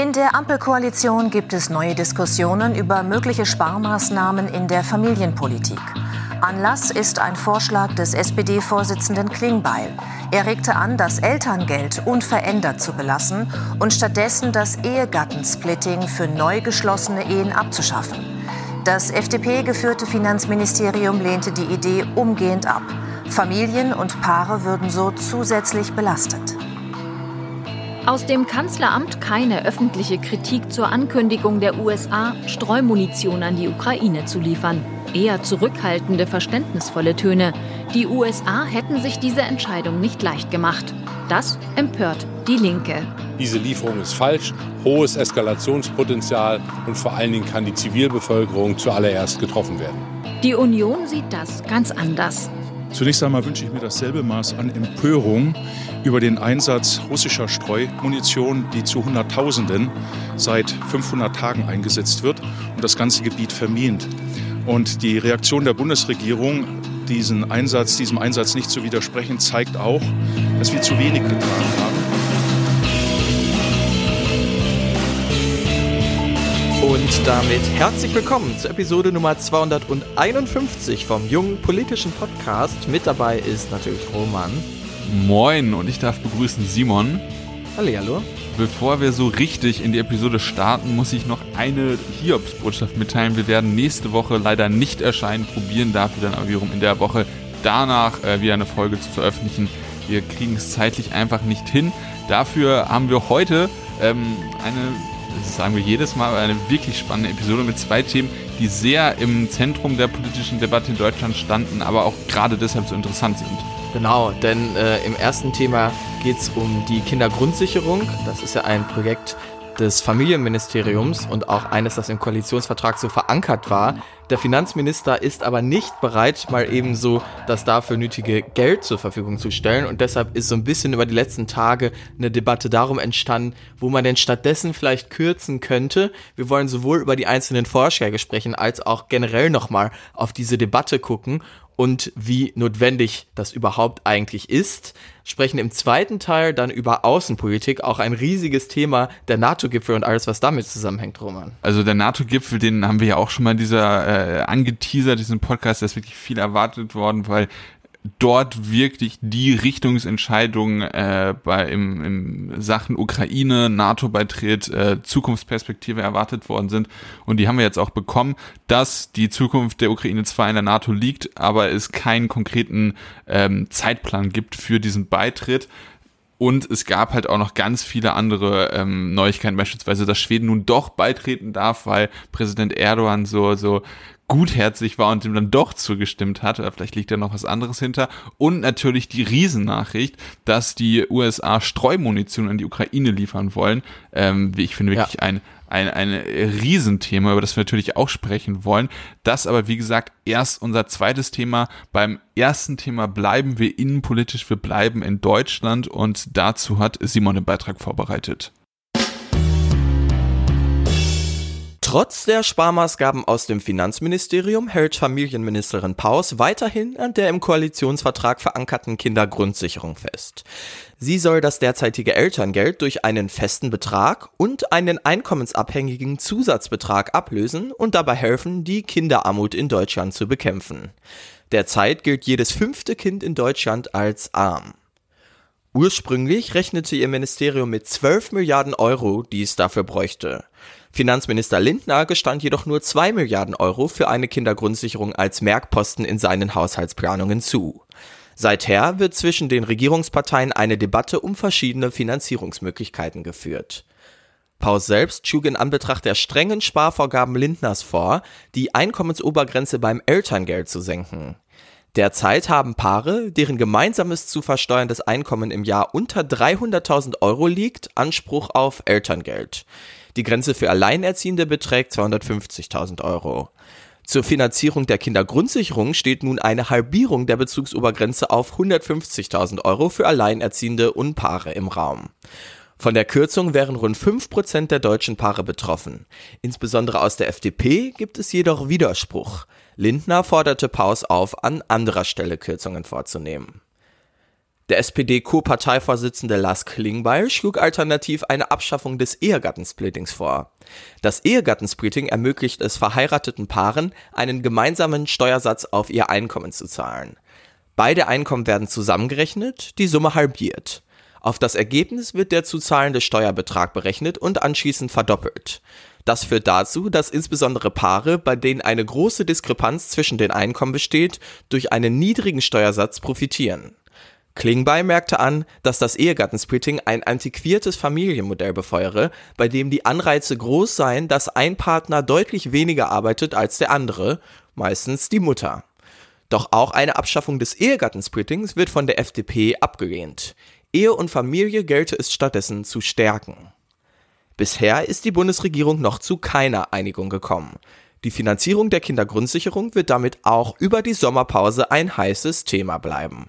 In der Ampelkoalition gibt es neue Diskussionen über mögliche Sparmaßnahmen in der Familienpolitik. Anlass ist ein Vorschlag des SPD-Vorsitzenden Klingbeil. Er regte an, das Elterngeld unverändert zu belassen und stattdessen das Ehegattensplitting für neu geschlossene Ehen abzuschaffen. Das FDP-geführte Finanzministerium lehnte die Idee umgehend ab. Familien und Paare würden so zusätzlich belastet. Aus dem Kanzleramt keine öffentliche Kritik zur Ankündigung der USA, Streumunition an die Ukraine zu liefern. Eher zurückhaltende, verständnisvolle Töne. Die USA hätten sich diese Entscheidung nicht leicht gemacht. Das empört die Linke. Diese Lieferung ist falsch, hohes Eskalationspotenzial und vor allen Dingen kann die Zivilbevölkerung zuallererst getroffen werden. Die Union sieht das ganz anders. Zunächst einmal wünsche ich mir dasselbe Maß an Empörung über den Einsatz russischer Streumunition, die zu Hunderttausenden seit 500 Tagen eingesetzt wird und das ganze Gebiet vermint. Und die Reaktion der Bundesregierung, diesen Einsatz, diesem Einsatz nicht zu widersprechen, zeigt auch, dass wir zu wenig getan haben. Und damit herzlich willkommen zur Episode Nummer 251 vom jungen politischen Podcast. Mit dabei ist natürlich Roman. Moin und ich darf begrüßen Simon. Hallo. Bevor wir so richtig in die Episode starten, muss ich noch eine Hiobsbotschaft mitteilen. Wir werden nächste Woche leider nicht erscheinen, probieren dafür dann aber wiederum in der Woche danach äh, wieder eine Folge zu veröffentlichen. Wir kriegen es zeitlich einfach nicht hin. Dafür haben wir heute ähm, eine, das sagen wir jedes Mal, eine wirklich spannende Episode mit zwei Themen, die sehr im Zentrum der politischen Debatte in Deutschland standen, aber auch gerade deshalb so interessant sind. Genau, denn äh, im ersten Thema geht es um die Kindergrundsicherung. Das ist ja ein Projekt des Familienministeriums und auch eines, das im Koalitionsvertrag so verankert war. Der Finanzminister ist aber nicht bereit, mal ebenso das dafür nötige Geld zur Verfügung zu stellen. Und deshalb ist so ein bisschen über die letzten Tage eine Debatte darum entstanden, wo man denn stattdessen vielleicht kürzen könnte. Wir wollen sowohl über die einzelnen Vorschläge sprechen, als auch generell nochmal auf diese Debatte gucken und wie notwendig das überhaupt eigentlich ist. Sprechen im zweiten Teil dann über Außenpolitik, auch ein riesiges Thema, der NATO-Gipfel und alles, was damit zusammenhängt, Roman. Also der NATO-Gipfel, den haben wir ja auch schon mal dieser äh, angeteasert, diesen Podcast, da ist wirklich viel erwartet worden, weil dort wirklich die Richtungsentscheidung äh, bei im, im Sachen Ukraine, NATO-Beitritt, äh, Zukunftsperspektive erwartet worden sind. Und die haben wir jetzt auch bekommen, dass die Zukunft der Ukraine zwar in der NATO liegt, aber es keinen konkreten ähm, Zeitplan gibt für diesen Beitritt. Und es gab halt auch noch ganz viele andere ähm, Neuigkeiten, beispielsweise, dass Schweden nun doch beitreten darf, weil Präsident Erdogan so, so gutherzig war und ihm dann doch zugestimmt hat. Oder vielleicht liegt da noch was anderes hinter. Und natürlich die Riesennachricht, dass die USA Streumunition an die Ukraine liefern wollen. Ähm, wie ich finde, wirklich ja. ein, ein, ein Riesenthema, über das wir natürlich auch sprechen wollen. Das aber, wie gesagt, erst unser zweites Thema. Beim ersten Thema bleiben wir innenpolitisch, wir bleiben in Deutschland und dazu hat Simon den Beitrag vorbereitet. Trotz der Sparmaßgaben aus dem Finanzministerium hält Familienministerin Paus weiterhin an der im Koalitionsvertrag verankerten Kindergrundsicherung fest. Sie soll das derzeitige Elterngeld durch einen festen Betrag und einen einkommensabhängigen Zusatzbetrag ablösen und dabei helfen, die Kinderarmut in Deutschland zu bekämpfen. Derzeit gilt jedes fünfte Kind in Deutschland als arm. Ursprünglich rechnete ihr Ministerium mit 12 Milliarden Euro, die es dafür bräuchte. Finanzminister Lindner gestand jedoch nur 2 Milliarden Euro für eine Kindergrundsicherung als Merkposten in seinen Haushaltsplanungen zu. Seither wird zwischen den Regierungsparteien eine Debatte um verschiedene Finanzierungsmöglichkeiten geführt. Paus selbst schlug in Anbetracht der strengen Sparvorgaben Lindners vor, die Einkommensobergrenze beim Elterngeld zu senken. Derzeit haben Paare, deren gemeinsames zu versteuerndes Einkommen im Jahr unter 300.000 Euro liegt, Anspruch auf Elterngeld. Die Grenze für Alleinerziehende beträgt 250.000 Euro. Zur Finanzierung der Kindergrundsicherung steht nun eine Halbierung der Bezugsobergrenze auf 150.000 Euro für Alleinerziehende und Paare im Raum. Von der Kürzung wären rund 5% der deutschen Paare betroffen. Insbesondere aus der FDP gibt es jedoch Widerspruch. Lindner forderte Paus auf, an anderer Stelle Kürzungen vorzunehmen. Der SPD-Co-Parteivorsitzende Lars Klingbeil schlug alternativ eine Abschaffung des Ehegattensplittings vor. Das Ehegattensplitting ermöglicht es verheirateten Paaren, einen gemeinsamen Steuersatz auf ihr Einkommen zu zahlen. Beide Einkommen werden zusammengerechnet, die Summe halbiert. Auf das Ergebnis wird der zu zahlende Steuerbetrag berechnet und anschließend verdoppelt. Das führt dazu, dass insbesondere Paare, bei denen eine große Diskrepanz zwischen den Einkommen besteht, durch einen niedrigen Steuersatz profitieren. Klingbeil merkte an, dass das Ehegattensplitting ein antiquiertes Familienmodell befeuere, bei dem die Anreize groß seien, dass ein Partner deutlich weniger arbeitet als der andere, meistens die Mutter. Doch auch eine Abschaffung des Ehegattensplittings wird von der FDP abgelehnt. Ehe und Familie gelte es stattdessen zu stärken. Bisher ist die Bundesregierung noch zu keiner Einigung gekommen. Die Finanzierung der Kindergrundsicherung wird damit auch über die Sommerpause ein heißes Thema bleiben.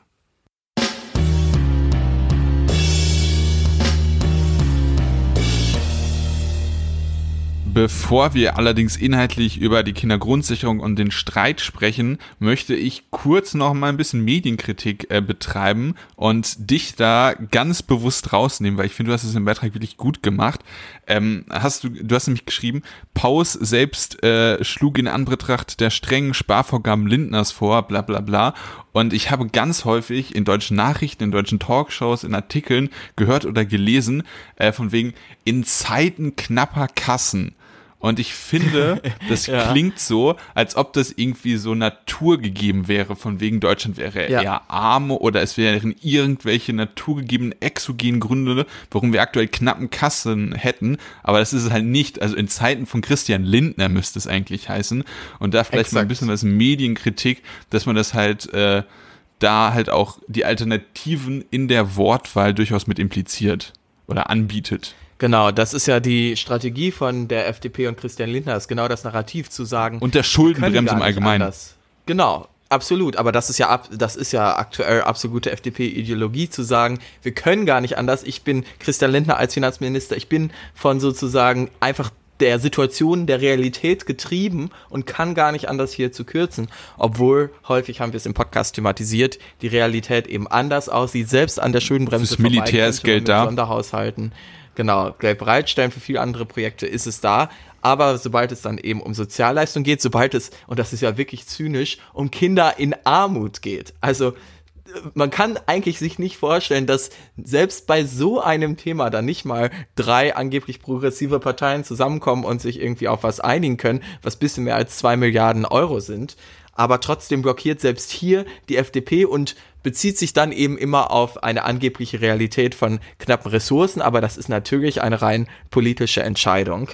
Bevor wir allerdings inhaltlich über die Kindergrundsicherung und den Streit sprechen, möchte ich kurz noch mal ein bisschen Medienkritik äh, betreiben und dich da ganz bewusst rausnehmen, weil ich finde, du hast es im Beitrag wirklich gut gemacht. Ähm, hast du, du hast nämlich geschrieben, Paus selbst äh, schlug in Anbetracht der strengen Sparvorgaben Lindners vor, bla bla bla. Und ich habe ganz häufig in deutschen Nachrichten, in deutschen Talkshows, in Artikeln gehört oder gelesen, äh, von wegen in Zeiten knapper Kassen und ich finde, das ja. klingt so, als ob das irgendwie so naturgegeben wäre, von wegen Deutschland wäre ja. eher arm oder es wären irgendwelche naturgegebenen exogenen Gründe, warum wir aktuell knappen Kassen hätten. Aber das ist es halt nicht. Also in Zeiten von Christian Lindner müsste es eigentlich heißen. Und da vielleicht Exakt. mal ein bisschen was Medienkritik, dass man das halt, äh, da halt auch die Alternativen in der Wortwahl durchaus mit impliziert oder anbietet. Genau, das ist ja die Strategie von der FDP und Christian Lindner, ist genau das Narrativ zu sagen. Und der Schuldenbremse im Allgemeinen. Anders. Genau, Absolut, aber das ist ja das ist ja aktuell absolute FDP-Ideologie zu sagen, wir können gar nicht anders. Ich bin Christian Lindner als Finanzminister, ich bin von sozusagen einfach der Situation, der Realität getrieben und kann gar nicht anders hier zu kürzen. Obwohl, häufig haben wir es im Podcast thematisiert, die Realität eben anders aussieht, selbst an der Schuldenbremse. Das Militär ist Geld da. Sonderhaushalten genau, Geld bereitstellen für viele andere Projekte ist es da. Aber sobald es dann eben um Sozialleistung geht, sobald es, und das ist ja wirklich zynisch, um Kinder in Armut geht. Also man kann eigentlich sich nicht vorstellen, dass selbst bei so einem Thema dann nicht mal drei angeblich progressive Parteien zusammenkommen und sich irgendwie auf was einigen können, was bisschen mehr als zwei Milliarden Euro sind. Aber trotzdem blockiert selbst hier die FDP und bezieht sich dann eben immer auf eine angebliche Realität von knappen Ressourcen, aber das ist natürlich eine rein politische Entscheidung.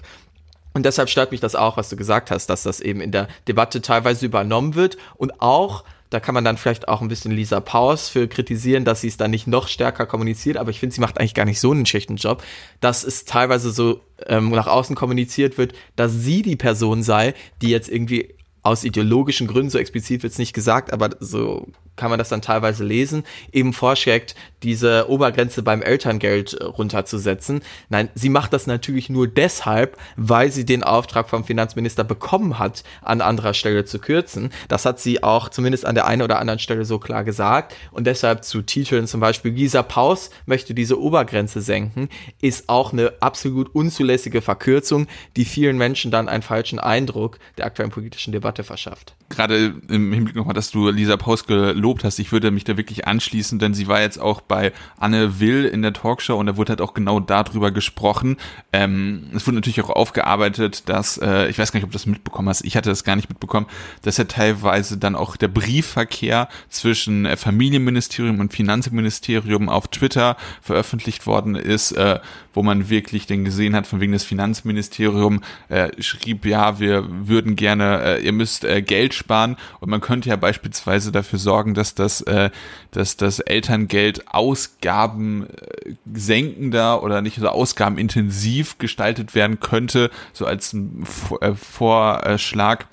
Und deshalb stört mich das auch, was du gesagt hast, dass das eben in der Debatte teilweise übernommen wird und auch da kann man dann vielleicht auch ein bisschen Lisa Paus für kritisieren, dass sie es dann nicht noch stärker kommuniziert, aber ich finde, sie macht eigentlich gar nicht so einen schlechten Job, dass es teilweise so ähm, nach außen kommuniziert wird, dass sie die Person sei, die jetzt irgendwie aus ideologischen Gründen, so explizit wird es nicht gesagt, aber so kann man das dann teilweise lesen, eben vorschlägt, diese Obergrenze beim Elterngeld äh, runterzusetzen. Nein, sie macht das natürlich nur deshalb, weil sie den Auftrag vom Finanzminister bekommen hat, an anderer Stelle zu kürzen. Das hat sie auch zumindest an der einen oder anderen Stelle so klar gesagt. Und deshalb zu Titeln zum Beispiel, Lisa Paus möchte diese Obergrenze senken, ist auch eine absolut unzulässige Verkürzung, die vielen Menschen dann einen falschen Eindruck der aktuellen politischen Debatte verschafft. Gerade im Hinblick nochmal, dass du Lisa gelobt gelobt hast, ich würde mich da wirklich anschließen, denn sie war jetzt auch bei Anne Will in der Talkshow und da wurde halt auch genau darüber gesprochen. Ähm, es wurde natürlich auch aufgearbeitet, dass, äh, ich weiß gar nicht, ob du das mitbekommen hast, ich hatte das gar nicht mitbekommen, dass ja teilweise dann auch der Briefverkehr zwischen äh, Familienministerium und Finanzministerium auf Twitter veröffentlicht worden ist, äh, wo man wirklich den gesehen hat, von wegen des Finanzministerium äh, schrieb, ja, wir würden gerne, äh, ihr müsst äh, Geld sparen und man könnte ja beispielsweise dafür sorgen, dass das, äh, dass das Elterngeld Ausgaben äh, senkender oder nicht so ausgabenintensiv gestaltet werden könnte, so als äh, Vorschlag.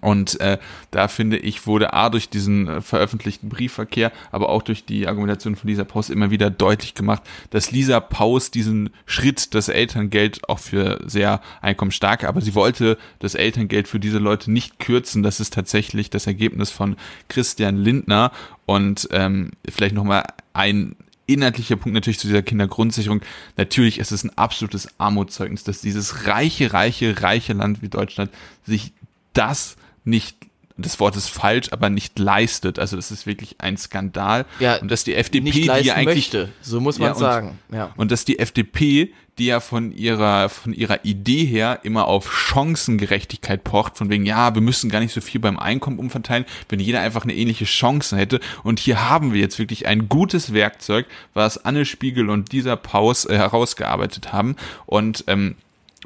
Und äh, da finde ich, wurde A durch diesen äh, veröffentlichten Briefverkehr, aber auch durch die Argumentation von Lisa Paus immer wieder deutlich gemacht, dass Lisa Paus diesen Schritt, das Elterngeld auch für sehr einkommensstarke, aber sie wollte das Elterngeld für diese Leute nicht kürzen. Das ist tatsächlich das Ergebnis von Christian Lindner. Und ähm, vielleicht nochmal ein inhaltlicher Punkt natürlich zu dieser Kindergrundsicherung. Natürlich ist es ein absolutes Armutszeugnis, dass dieses reiche, reiche, reiche Land wie Deutschland sich das nicht das Wort ist falsch, aber nicht leistet. Also das ist wirklich ein Skandal. Ja, und dass die FDP, nicht die ja eigentlich, möchte, so muss man Ja, und- sagen. Ja. und dass die FDP, die ja von ihrer, von ihrer Idee her immer auf Chancengerechtigkeit pocht, von wegen, ja, wir müssen gar nicht so viel beim Einkommen umverteilen, wenn jeder einfach eine ähnliche Chance hätte. Und hier haben wir jetzt wirklich ein gutes Werkzeug, was Anne Spiegel und dieser Paus äh, herausgearbeitet haben. Und ähm,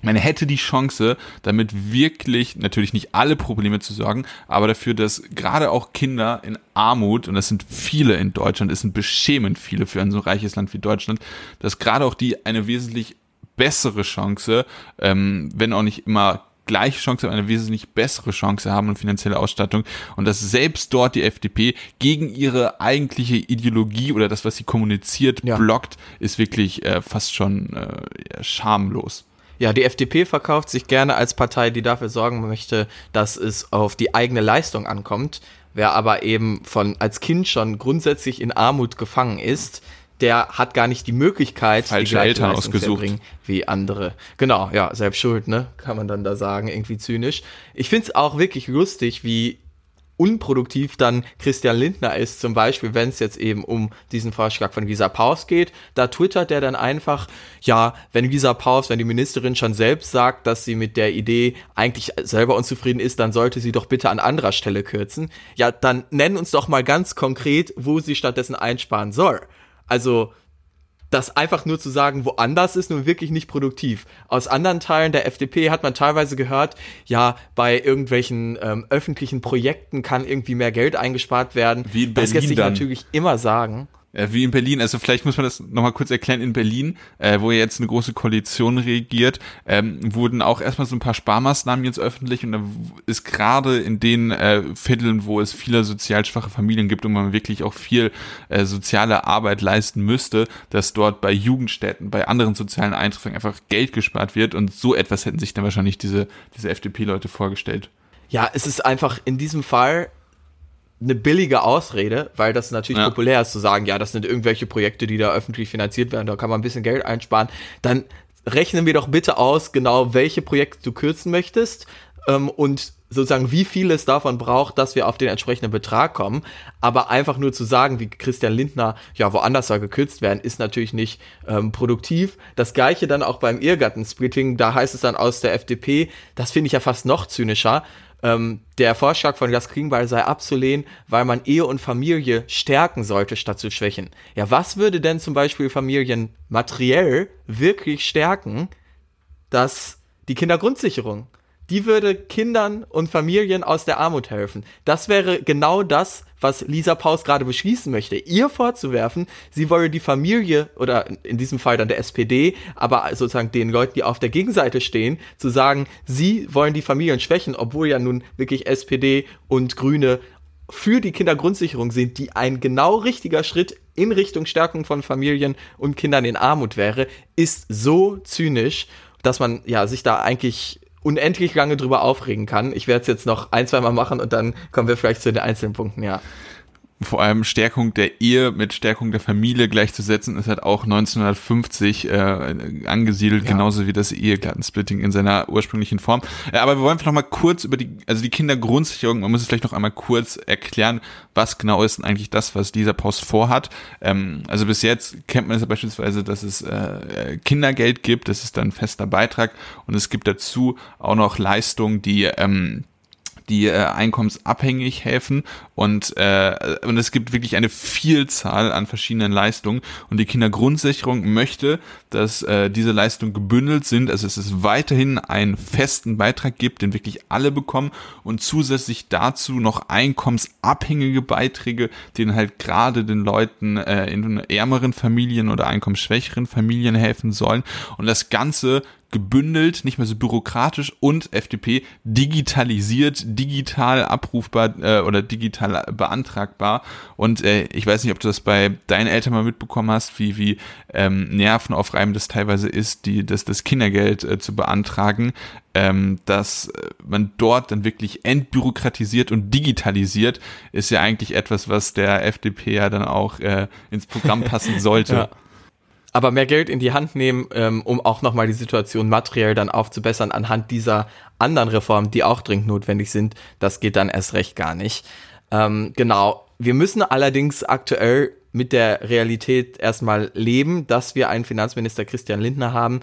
man hätte die Chance, damit wirklich natürlich nicht alle Probleme zu sorgen, aber dafür, dass gerade auch Kinder in Armut, und das sind viele in Deutschland, es sind beschämend viele für ein so reiches Land wie Deutschland, dass gerade auch die eine wesentlich bessere Chance, ähm, wenn auch nicht immer gleiche Chance, aber eine wesentlich bessere Chance haben und finanzielle Ausstattung und dass selbst dort die FDP gegen ihre eigentliche Ideologie oder das, was sie kommuniziert, Ja. blockt, ist wirklich äh, fast schon äh, schamlos. Ja, die FDP verkauft sich gerne als Partei, die dafür sorgen möchte, dass es auf die eigene Leistung ankommt. Wer aber eben von als Kind schon grundsätzlich in Armut gefangen ist, der hat gar nicht die Möglichkeit, Falsche die Eltern Leistung ausgesucht. wie andere. Genau, ja, selbst schuld, ne? Kann man dann da sagen, irgendwie zynisch. Ich find's auch wirklich lustig, wie unproduktiv dann Christian Lindner ist, zum Beispiel, wenn es jetzt eben um diesen Vorschlag von Lisa Paus geht, da twittert der dann einfach, ja, wenn Lisa Paus, wenn die Ministerin schon selbst sagt, dass sie mit der Idee eigentlich selber unzufrieden ist, dann sollte sie doch bitte an anderer Stelle kürzen. Ja, dann nenn uns doch mal ganz konkret, wo sie stattdessen einsparen soll. Also, das einfach nur zu sagen, woanders ist nun wirklich nicht produktiv. Aus anderen Teilen der FDP hat man teilweise gehört, ja, bei irgendwelchen ähm, öffentlichen Projekten kann irgendwie mehr Geld eingespart werden. Wie in das lässt Berlin sich dann. natürlich immer sagen. Äh, Wie in Berlin, also vielleicht muss man das nochmal kurz erklären, in Berlin, äh, wo jetzt eine große Koalition regiert, ähm, wurden auch erstmal so ein paar Sparmaßnahmen jetzt öffentlich und da ist gerade in den äh, Vierteln, wo es viele sozial schwache Familien gibt und man wirklich auch viel äh, soziale Arbeit leisten müsste, dass dort bei Jugendstätten, bei anderen sozialen Einrichtungen einfach Geld gespart wird. Und so etwas hätten sich dann wahrscheinlich diese, diese FDP-Leute vorgestellt. Ja, es ist einfach in diesem Fall eine billige Ausrede, weil das natürlich Ja. populär ist zu sagen, ja, das sind irgendwelche Projekte, die da öffentlich finanziert werden, da kann man ein bisschen Geld einsparen. Dann rechnen wir doch bitte aus, genau welche Projekte du kürzen möchtest ähm, und sozusagen wie viel es davon braucht, dass wir auf den entsprechenden Betrag kommen. Aber einfach nur zu sagen, wie Christian Lindner, ja, woanders soll gekürzt werden, ist natürlich nicht ähm, produktiv. Das gleiche dann auch beim Ehegattensplitting, da heißt es dann aus der FDP, das finde ich ja fast noch zynischer, ähm, der Vorschlag von Jas Klingbeil sei abzulehnen, weil man Ehe und Familie stärken sollte, statt zu schwächen. Ja, was würde denn zum Beispiel Familien materiell wirklich stärken, dass die Kindergrundsicherung, die würde Kindern und Familien aus der Armut helfen. Das wäre genau das, was Lisa Paus gerade beschließen möchte. Ihr vorzuwerfen, sie wolle die Familie oder in diesem Fall dann der SPD, aber sozusagen den Leuten, die auf der Gegenseite stehen, zu sagen, sie wollen die Familien schwächen, obwohl ja nun wirklich SPD und Grüne für die Kindergrundsicherung sind, die ein genau richtiger Schritt in Richtung Stärkung von Familien und Kindern in Armut wäre, ist so zynisch, dass man ja sich da eigentlich unendlich lange drüber aufregen kann. Ich werde es jetzt noch ein, zwei Mal machen und dann kommen wir vielleicht zu den einzelnen Punkten, ja. Vor allem Stärkung der Ehe mit Stärkung der Familie gleichzusetzen, ist halt auch 1950 äh, angesiedelt, Ja. genauso wie das Ehegattensplitting in seiner ursprünglichen Form. Äh, aber wir wollen vielleicht noch mal kurz über die, also die Kindergrundsicherung, man muss es vielleicht noch einmal kurz erklären, was genau ist denn eigentlich das, was dieser Post vorhat. Ähm, also bis jetzt kennt man es ja beispielsweise, dass es äh, Kindergeld gibt, das ist dann ein fester Beitrag und es gibt dazu auch noch Leistungen, die ähm, die äh, einkommensabhängig helfen und, äh, und es gibt wirklich eine Vielzahl an verschiedenen Leistungen. Und die Kindergrundsicherung möchte, dass äh, diese Leistungen gebündelt sind, also es ist weiterhin einen festen Beitrag gibt, den wirklich alle bekommen. Und zusätzlich dazu noch einkommensabhängige Beiträge, den halt gerade den Leuten äh, in ärmeren Familien oder einkommensschwächeren Familien helfen sollen. Und das Ganze gebündelt, nicht mehr so bürokratisch. Und FDP digitalisiert, digital abrufbar äh, oder digital beantragbar. Und äh, ich weiß nicht, ob du das bei deinen Eltern mal mitbekommen hast, wie, wie ähm, nervenaufreibend das teilweise ist, die, das, das Kindergeld äh, zu beantragen, ähm, dass äh, man dort dann wirklich entbürokratisiert und digitalisiert, ist ja eigentlich etwas, was der FDP ja dann auch äh, ins Programm passen sollte. ja aber mehr Geld in die Hand nehmen, ähm, um auch nochmal die Situation materiell dann aufzubessern anhand dieser anderen Reformen, die auch dringend notwendig sind, das geht dann erst recht gar nicht. Ähm, genau. Wir müssen allerdings aktuell mit der Realität erstmal leben, dass wir einen Finanzminister Christian Lindner haben,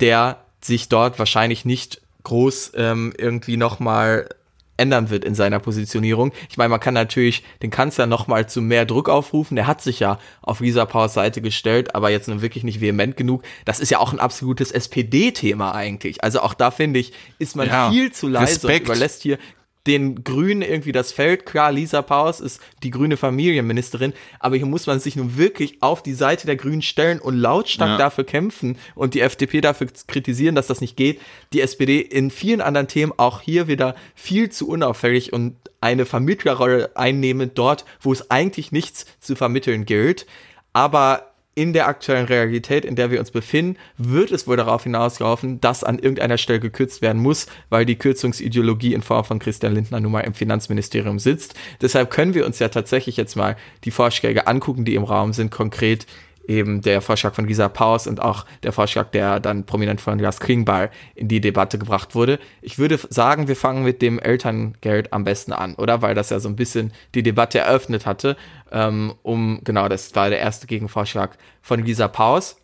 der sich dort wahrscheinlich nicht groß ähm, irgendwie nochmal ändern wird in seiner Positionierung. Ich meine, man kann natürlich den Kanzler nochmal zu mehr Druck aufrufen. Der hat sich ja auf Lisa Powers Seite gestellt, aber jetzt nun wirklich nicht vehement genug. Das ist ja auch ein absolutes SPD-Thema eigentlich. Also auch da finde ich, ist man ja, viel zu leise Respekt. und überlässt hier den Grünen irgendwie das Feld. Klar, Lisa Paus ist die grüne Familienministerin, aber hier muss man sich nun wirklich auf die Seite der Grünen stellen und lautstark ja. dafür kämpfen und die FDP dafür kritisieren, dass das nicht geht. Die SPD in vielen anderen Themen auch hier wieder viel zu unauffällig und eine Vermittlerrolle einnehmen dort, wo es eigentlich nichts zu vermitteln gilt. Aber in der aktuellen Realität, in der wir uns befinden, wird es wohl darauf hinauslaufen, dass an irgendeiner Stelle gekürzt werden muss, weil die Kürzungsideologie in Form von Christian Lindner nun mal im Finanzministerium sitzt. Deshalb können wir uns ja tatsächlich jetzt mal die Vorschläge angucken, die im Raum sind, konkret eben der Vorschlag von Lisa Paus und auch der Vorschlag, der dann prominent von Jas Klingbeil in die Debatte gebracht wurde. Ich würde sagen, wir fangen mit dem Elterngeld am besten an, oder? Weil das ja so ein bisschen die Debatte eröffnet hatte. Ähm, um, genau, das war der erste Gegenvorschlag von Lisa Paus.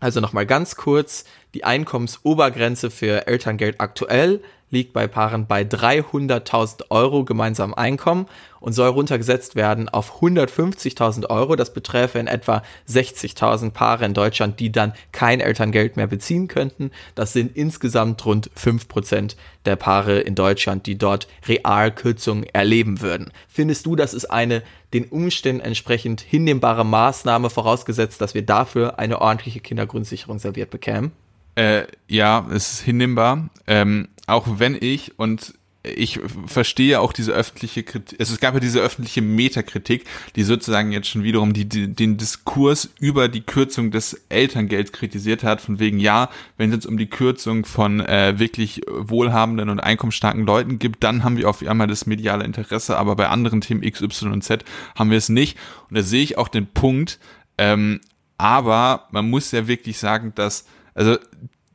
Also nochmal ganz kurz, die Einkommensobergrenze für Elterngeld aktuell liegt bei Paaren bei 300.000 Euro gemeinsamen Einkommen und soll runtergesetzt werden auf 150.000 Euro. Das beträfe in etwa 60.000 Paare in Deutschland, die dann kein Elterngeld mehr beziehen könnten. Das sind insgesamt rund 5% der Paare in Deutschland, die dort Realkürzungen erleben würden. Findest du, das ist eine den Umständen entsprechend hinnehmbare Maßnahme, vorausgesetzt, dass wir dafür eine ordentliche Kindergrundsicherung serviert bekämen? Äh, ja, es ist hinnehmbar. Ähm, auch wenn ich und ich verstehe auch diese öffentliche Kritik, es gab ja diese öffentliche Metakritik, die sozusagen jetzt schon wiederum die, die, den Diskurs über die Kürzung des Elterngelds kritisiert hat, von wegen, ja, wenn es jetzt um die Kürzung von äh, wirklich wohlhabenden und einkommensstarken Leuten gibt, dann haben wir auf einmal das mediale Interesse, aber bei anderen Themen X, Y und Z haben wir es nicht. Und da sehe ich auch den Punkt, ähm, aber man muss ja wirklich sagen, dass also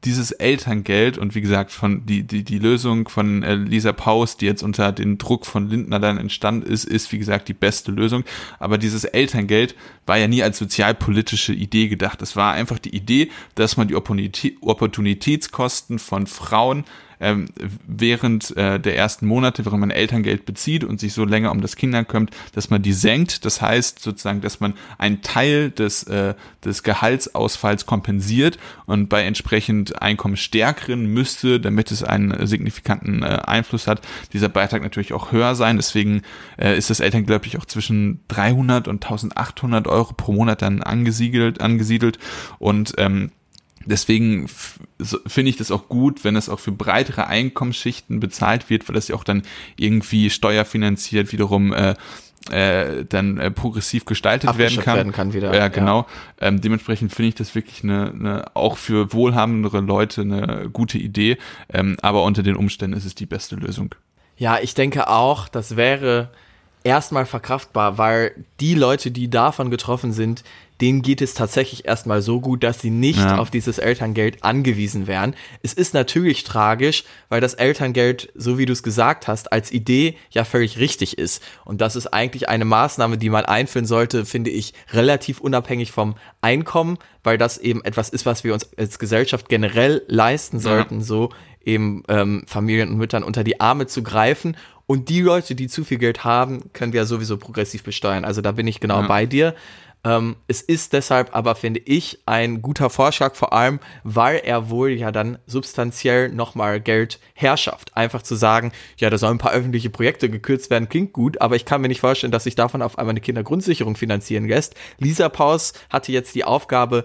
dieses Elterngeld und wie gesagt von die die die Lösung von äh, Lisa Paus, die jetzt unter den Druck von Lindner dann entstanden ist, ist wie gesagt die beste Lösung. Aber dieses Elterngeld war ja nie als sozialpolitische Idee gedacht. Es war einfach die Idee, dass man die Opportunitätskosten von Frauen ähm, während äh, der ersten Monate, während man Elterngeld bezieht und sich so länger um das Kinder kümmert, dass man die senkt. Das heißt sozusagen, dass man einen Teil des, äh, des Gehaltsausfalls kompensiert und bei entsprechend einkommensstärkeren müsste, damit es einen signifikanten äh, Einfluss hat, dieser Beitrag natürlich auch höher sein. Deswegen äh, ist das Elterngeld, glaube ich, auch zwischen 300 und 1800 Euro pro Monat dann angesiedelt, angesiedelt und ähm, deswegen finde ich das auch gut, wenn es auch für breitere Einkommensschichten bezahlt wird, weil das ja auch dann irgendwie steuerfinanziert wiederum äh, äh, dann äh, progressiv gestaltet werden kann. werden kann. wieder. Ja, genau. Ja. Ähm, dementsprechend finde ich das wirklich eine, eine, auch für wohlhabendere Leute eine gute Idee. Ähm, aber unter den Umständen ist es die beste Lösung. Ja, ich denke auch, das wäre erstmal verkraftbar, weil die Leute, die davon getroffen sind, denen geht es tatsächlich erstmal so gut, dass sie nicht ja. auf dieses Elterngeld angewiesen wären. Es ist natürlich tragisch, weil das Elterngeld, so wie du es gesagt hast, als Idee ja völlig richtig ist. Und das ist eigentlich eine Maßnahme, die man einführen sollte, finde ich, relativ unabhängig vom Einkommen, weil das eben etwas ist, was wir uns als Gesellschaft generell leisten sollten, ja. so eben ähm, Familien und Müttern unter die Arme zu greifen. Und die Leute, die zu viel Geld haben, können wir ja sowieso progressiv besteuern. Also da bin ich genau ja. bei dir. Ähm, es ist deshalb aber, finde ich, ein guter Vorschlag, vor allem, weil er wohl ja dann substanziell nochmal Geld herschafft. Einfach zu sagen, ja, da sollen ein paar öffentliche Projekte gekürzt werden, klingt gut, aber ich kann mir nicht vorstellen, dass sich davon auf einmal eine Kindergrundsicherung finanzieren lässt. Lisa Paus hatte jetzt die Aufgabe,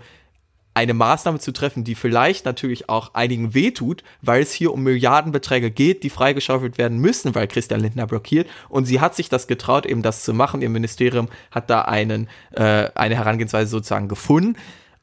eine Maßnahme zu treffen, die vielleicht natürlich auch einigen wehtut, weil es hier um Milliardenbeträge geht, die freigeschaufelt werden müssen, weil Christian Lindner blockiert. Und sie hat sich das getraut, eben das zu machen. Ihr Ministerium hat da einen, äh, eine Herangehensweise sozusagen gefunden.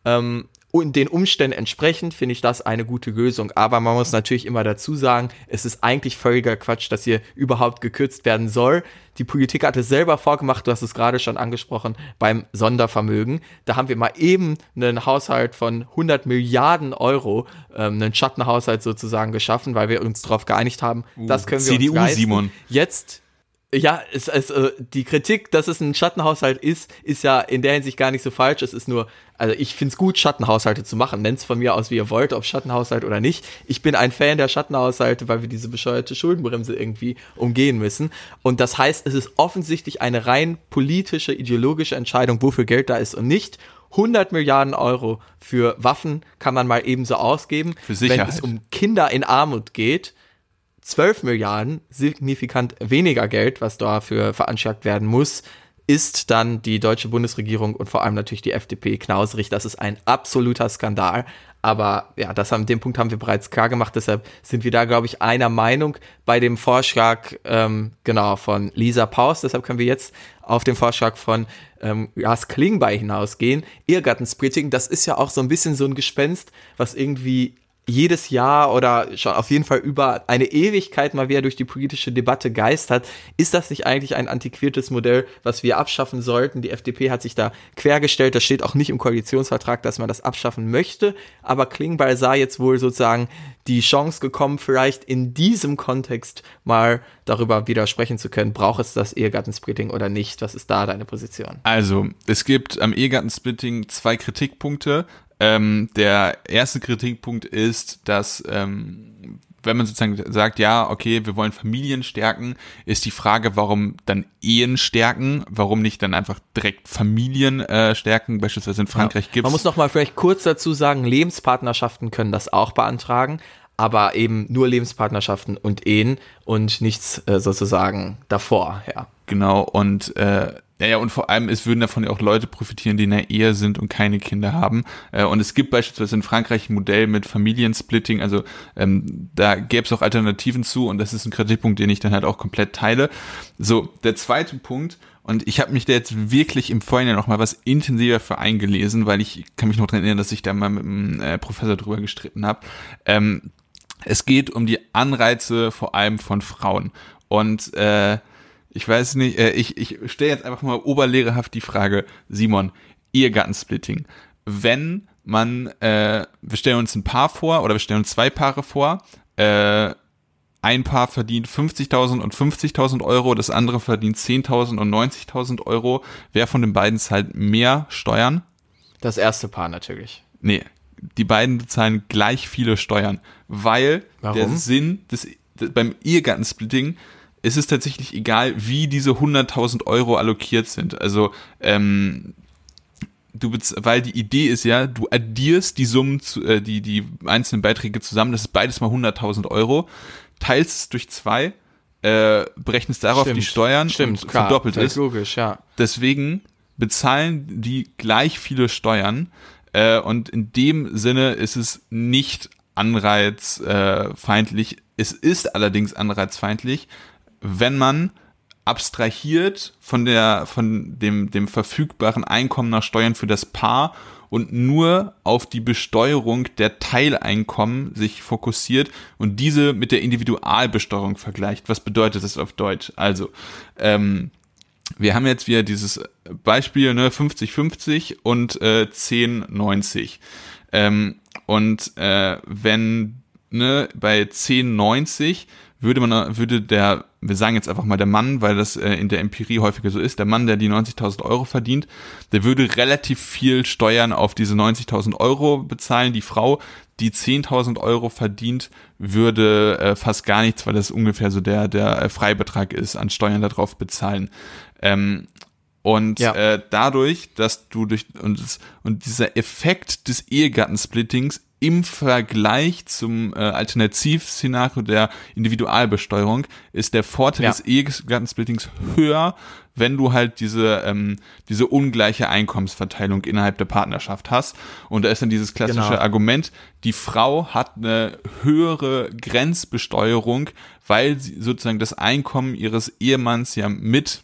Ähm, und den Umständen entsprechend finde ich das eine gute Lösung. Aber man muss natürlich immer dazu sagen, es ist eigentlich völliger Quatsch, dass hier überhaupt gekürzt werden soll. Die Politik hat es selber vorgemacht, du hast es gerade schon angesprochen, beim Sondervermögen. Da haben wir mal eben einen Haushalt von 100 Milliarden Euro, ähm, einen Schattenhaushalt sozusagen geschaffen, weil wir uns darauf geeinigt haben, uh, das können wir CDU, uns leisten. Simon. Jetzt ja, es, es, äh, die Kritik, dass es ein Schattenhaushalt ist, ist ja in der Hinsicht gar nicht so falsch. Es ist nur, also ich find's gut, Schattenhaushalte zu machen. Nennt's von mir aus, wie ihr wollt, ob Schattenhaushalt oder nicht. Ich bin ein Fan der Schattenhaushalte, weil wir diese bescheuerte Schuldenbremse irgendwie umgehen müssen. Und das heißt, es ist offensichtlich eine rein politische, ideologische Entscheidung, wofür Geld da ist und nicht. 100 Milliarden Euro für Waffen kann man mal ebenso ausgeben. Für Sicherheit. Wenn es um Kinder in Armut geht, 12 Milliarden, signifikant weniger Geld, was dafür veranschlagt werden muss, ist dann die deutsche Bundesregierung und vor allem natürlich die FDP knausrig. Das ist ein absoluter Skandal. Aber ja, das haben, den Punkt haben wir bereits klar gemacht. Deshalb sind wir da, glaube ich, einer Meinung bei dem Vorschlag, ähm, genau, von Lisa Paus. Deshalb können wir jetzt auf den Vorschlag von ähm, Jas Klingbeil hinausgehen. Ehegattensplitting, das ist ja auch so ein bisschen so ein Gespenst, was irgendwie jedes Jahr oder schon auf jeden Fall über eine Ewigkeit mal wieder durch die politische Debatte geistert. Ist das nicht eigentlich ein antiquiertes Modell, was wir abschaffen sollten? Die FDP hat sich da quergestellt. Das steht auch nicht im Koalitionsvertrag, dass man das abschaffen möchte. Aber Klingbeil sah jetzt wohl sozusagen die Chance gekommen, vielleicht in diesem Kontext mal darüber wieder sprechen zu können. Braucht es das Ehegattensplitting oder nicht? Was ist da deine Position? Also, es gibt am Ehegattensplitting zwei Kritikpunkte. Ähm, der erste Kritikpunkt ist, dass ähm, wenn man sozusagen sagt, ja, okay, wir wollen Familien stärken, ist die Frage, warum dann Ehen stärken, warum nicht dann einfach direkt Familien äh, stärken, beispielsweise in Frankreich ja. gibt Man muss noch mal vielleicht kurz dazu sagen, Lebenspartnerschaften können das auch beantragen, aber eben nur Lebenspartnerschaften und Ehen und nichts äh, sozusagen davor, ja. Genau, und äh, ja, ja, und vor allem, es würden davon ja auch Leute profitieren, die in der Ehe sind und keine Kinder haben. Äh, und es gibt beispielsweise in Frankreich ein Modell mit Familiensplitting, also ähm, da gäbe es auch Alternativen zu und das ist ein Kritikpunkt, den ich dann halt auch komplett teile. So, der zweite Punkt, und ich habe mich da jetzt wirklich im Vorhinein noch mal was intensiver für eingelesen, weil ich kann mich noch dran erinnern, dass ich da mal mit einem äh, Professor drüber gestritten habe. Ähm, es geht um die Anreize vor allem von Frauen. Und äh, ich weiß nicht, äh, ich, ich stelle jetzt einfach mal oberlehrerhaft die Frage, Simon, Ehegattensplitting. Wenn man, äh, wir stellen uns ein Paar vor oder wir stellen uns zwei Paare vor, äh, ein Paar verdient 50.000 und 50.000 Euro, das andere verdient 10.000 und 90.000 Euro. Wer von den beiden zahlt mehr Steuern? Das erste Paar natürlich. Nee, die beiden bezahlen gleich viele Steuern, weil Warum? der Sinn des, des beim Ehegattensplitting ist es tatsächlich egal, wie diese 100.000 Euro allokiert sind. Also, ähm, du weil die Idee ist ja, du addierst die Summen, zu, äh, die, die einzelnen Beiträge zusammen, das ist beides mal 100.000 Euro, teilst es durch zwei, äh, berechnest darauf Stimmt. die Steuern Stimmt, und klar, verdoppelt es. logisch, ja. Deswegen bezahlen die gleich viele Steuern äh, und in dem Sinne ist es nicht anreizfeindlich. es ist allerdings anreizfeindlich, wenn man abstrahiert von der, von dem, dem verfügbaren Einkommen nach Steuern für das Paar und nur auf die Besteuerung der Teileinkommen sich fokussiert und diese mit der Individualbesteuerung vergleicht. Was bedeutet das auf Deutsch? Also, ähm, wir haben jetzt wieder dieses Beispiel, ne, 50-50 und äh, 10-90. Ähm, und äh, wenn ne, bei 10,90 würde man, würde der, wir sagen jetzt einfach mal der Mann, weil das äh, in der Empirie häufiger so ist, der Mann, der die 90.000 Euro verdient, der würde relativ viel Steuern auf diese 90.000 Euro bezahlen. Die Frau, die 10.000 Euro verdient, würde äh, fast gar nichts, weil das ungefähr so der, der äh, Freibetrag ist, an Steuern darauf bezahlen. Ähm, und ja. äh, dadurch, dass du durch und, und dieser Effekt des Ehegattensplittings im Vergleich zum äh, Alternativszenario der Individualbesteuerung ist der Vorteil ja. des Ehegattensplittings höher, wenn du halt diese, ähm, diese ungleiche Einkommensverteilung innerhalb der Partnerschaft hast. Und da ist dann dieses klassische genau. Argument, die Frau hat eine höhere Grenzbesteuerung, weil sie sozusagen das Einkommen ihres Ehemanns ja mit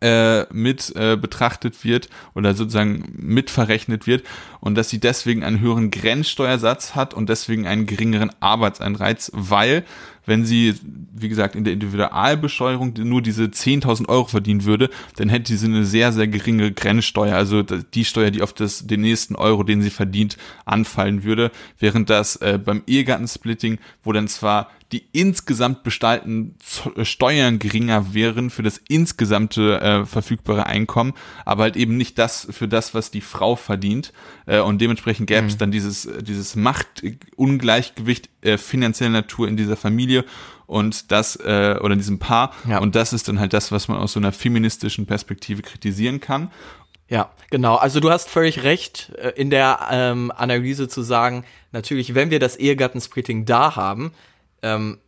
äh, mit äh, betrachtet wird oder sozusagen mitverrechnet wird und dass sie deswegen einen höheren Grenzsteuersatz hat und deswegen einen geringeren Arbeitseinreiz, weil wenn sie, wie gesagt, in der Individualbesteuerung nur diese 10.000 Euro verdienen würde, dann hätte sie eine sehr, sehr geringe Grenzsteuer, also die Steuer, die auf das, den nächsten Euro, den sie verdient, anfallen würde, während das äh, beim Ehegattensplitting, wo dann zwar die insgesamt bestallten äh, Steuern geringer wären für das insgesamte äh, verfügbare Einkommen, aber halt eben nicht das für das, was die Frau verdient. Äh, und dementsprechend gäbe es mhm. dann dieses, dieses Machtungleichgewicht äh, finanzieller Natur in dieser Familie und das äh, oder in diesem Paar ja. und das ist dann halt das, was man aus so einer feministischen Perspektive kritisieren kann. Ja, genau. Also du hast völlig recht äh, in der ähm, Analyse zu sagen, natürlich, wenn wir das Ehegattensplitting da haben, ähm,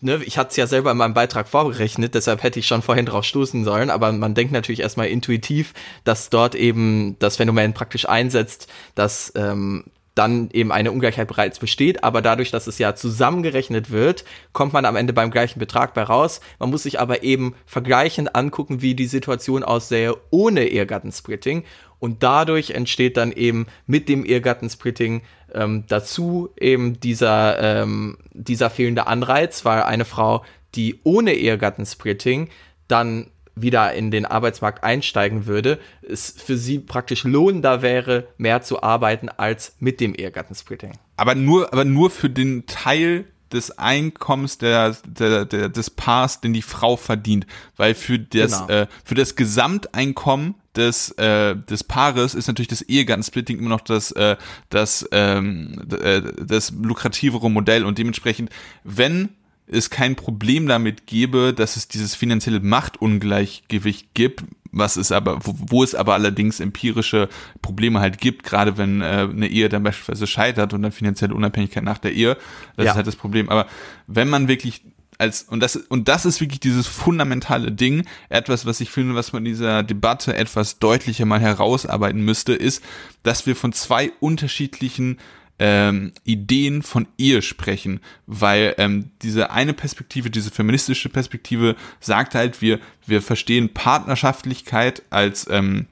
ne, ich hatte es ja selber in meinem Beitrag vorgerechnet, deshalb hätte ich schon vorhin drauf stoßen sollen, aber man denkt natürlich erstmal intuitiv, dass dort eben das Phänomen praktisch einsetzt, dass ähm, dann eben eine Ungleichheit bereits besteht, aber dadurch, dass es ja zusammengerechnet wird, kommt man am Ende beim gleichen Betrag bei raus. Man muss sich aber eben vergleichend angucken, wie die Situation aussähe ohne Ehegattensplitting und dadurch entsteht dann eben mit dem Ehegattensplitting ähm, dazu eben dieser, ähm, dieser fehlende Anreiz, weil eine Frau, die ohne Ehegattensplitting dann wieder in den Arbeitsmarkt einsteigen würde, es für sie praktisch lohnender wäre, mehr zu arbeiten als mit dem Ehegattensplitting. Aber nur, aber nur für den Teil des Einkommens der, der, der, des Paars, den die Frau verdient. Weil für das, genau. äh, für das Gesamteinkommen des, äh, des Paares ist natürlich das Ehegattensplitting immer noch das, äh, das, ähm, äh, das lukrativere Modell und dementsprechend, wenn es kein Problem damit gäbe, dass es dieses finanzielle Machtungleichgewicht gibt, was es aber, wo, wo es aber allerdings empirische Probleme halt gibt, gerade wenn äh, eine Ehe dann beispielsweise scheitert und dann finanzielle Unabhängigkeit nach der Ehe, das ja. ist halt das Problem. Aber wenn man wirklich als, und das, und das ist wirklich dieses fundamentale Ding, etwas, was ich finde, was man in dieser Debatte etwas deutlicher mal herausarbeiten müsste, ist, dass wir von zwei unterschiedlichen ähm, Ideen von Ehe sprechen, weil ähm, diese eine Perspektive, diese feministische Perspektive sagt halt, wir, wir verstehen Partnerschaftlichkeit als, ähm,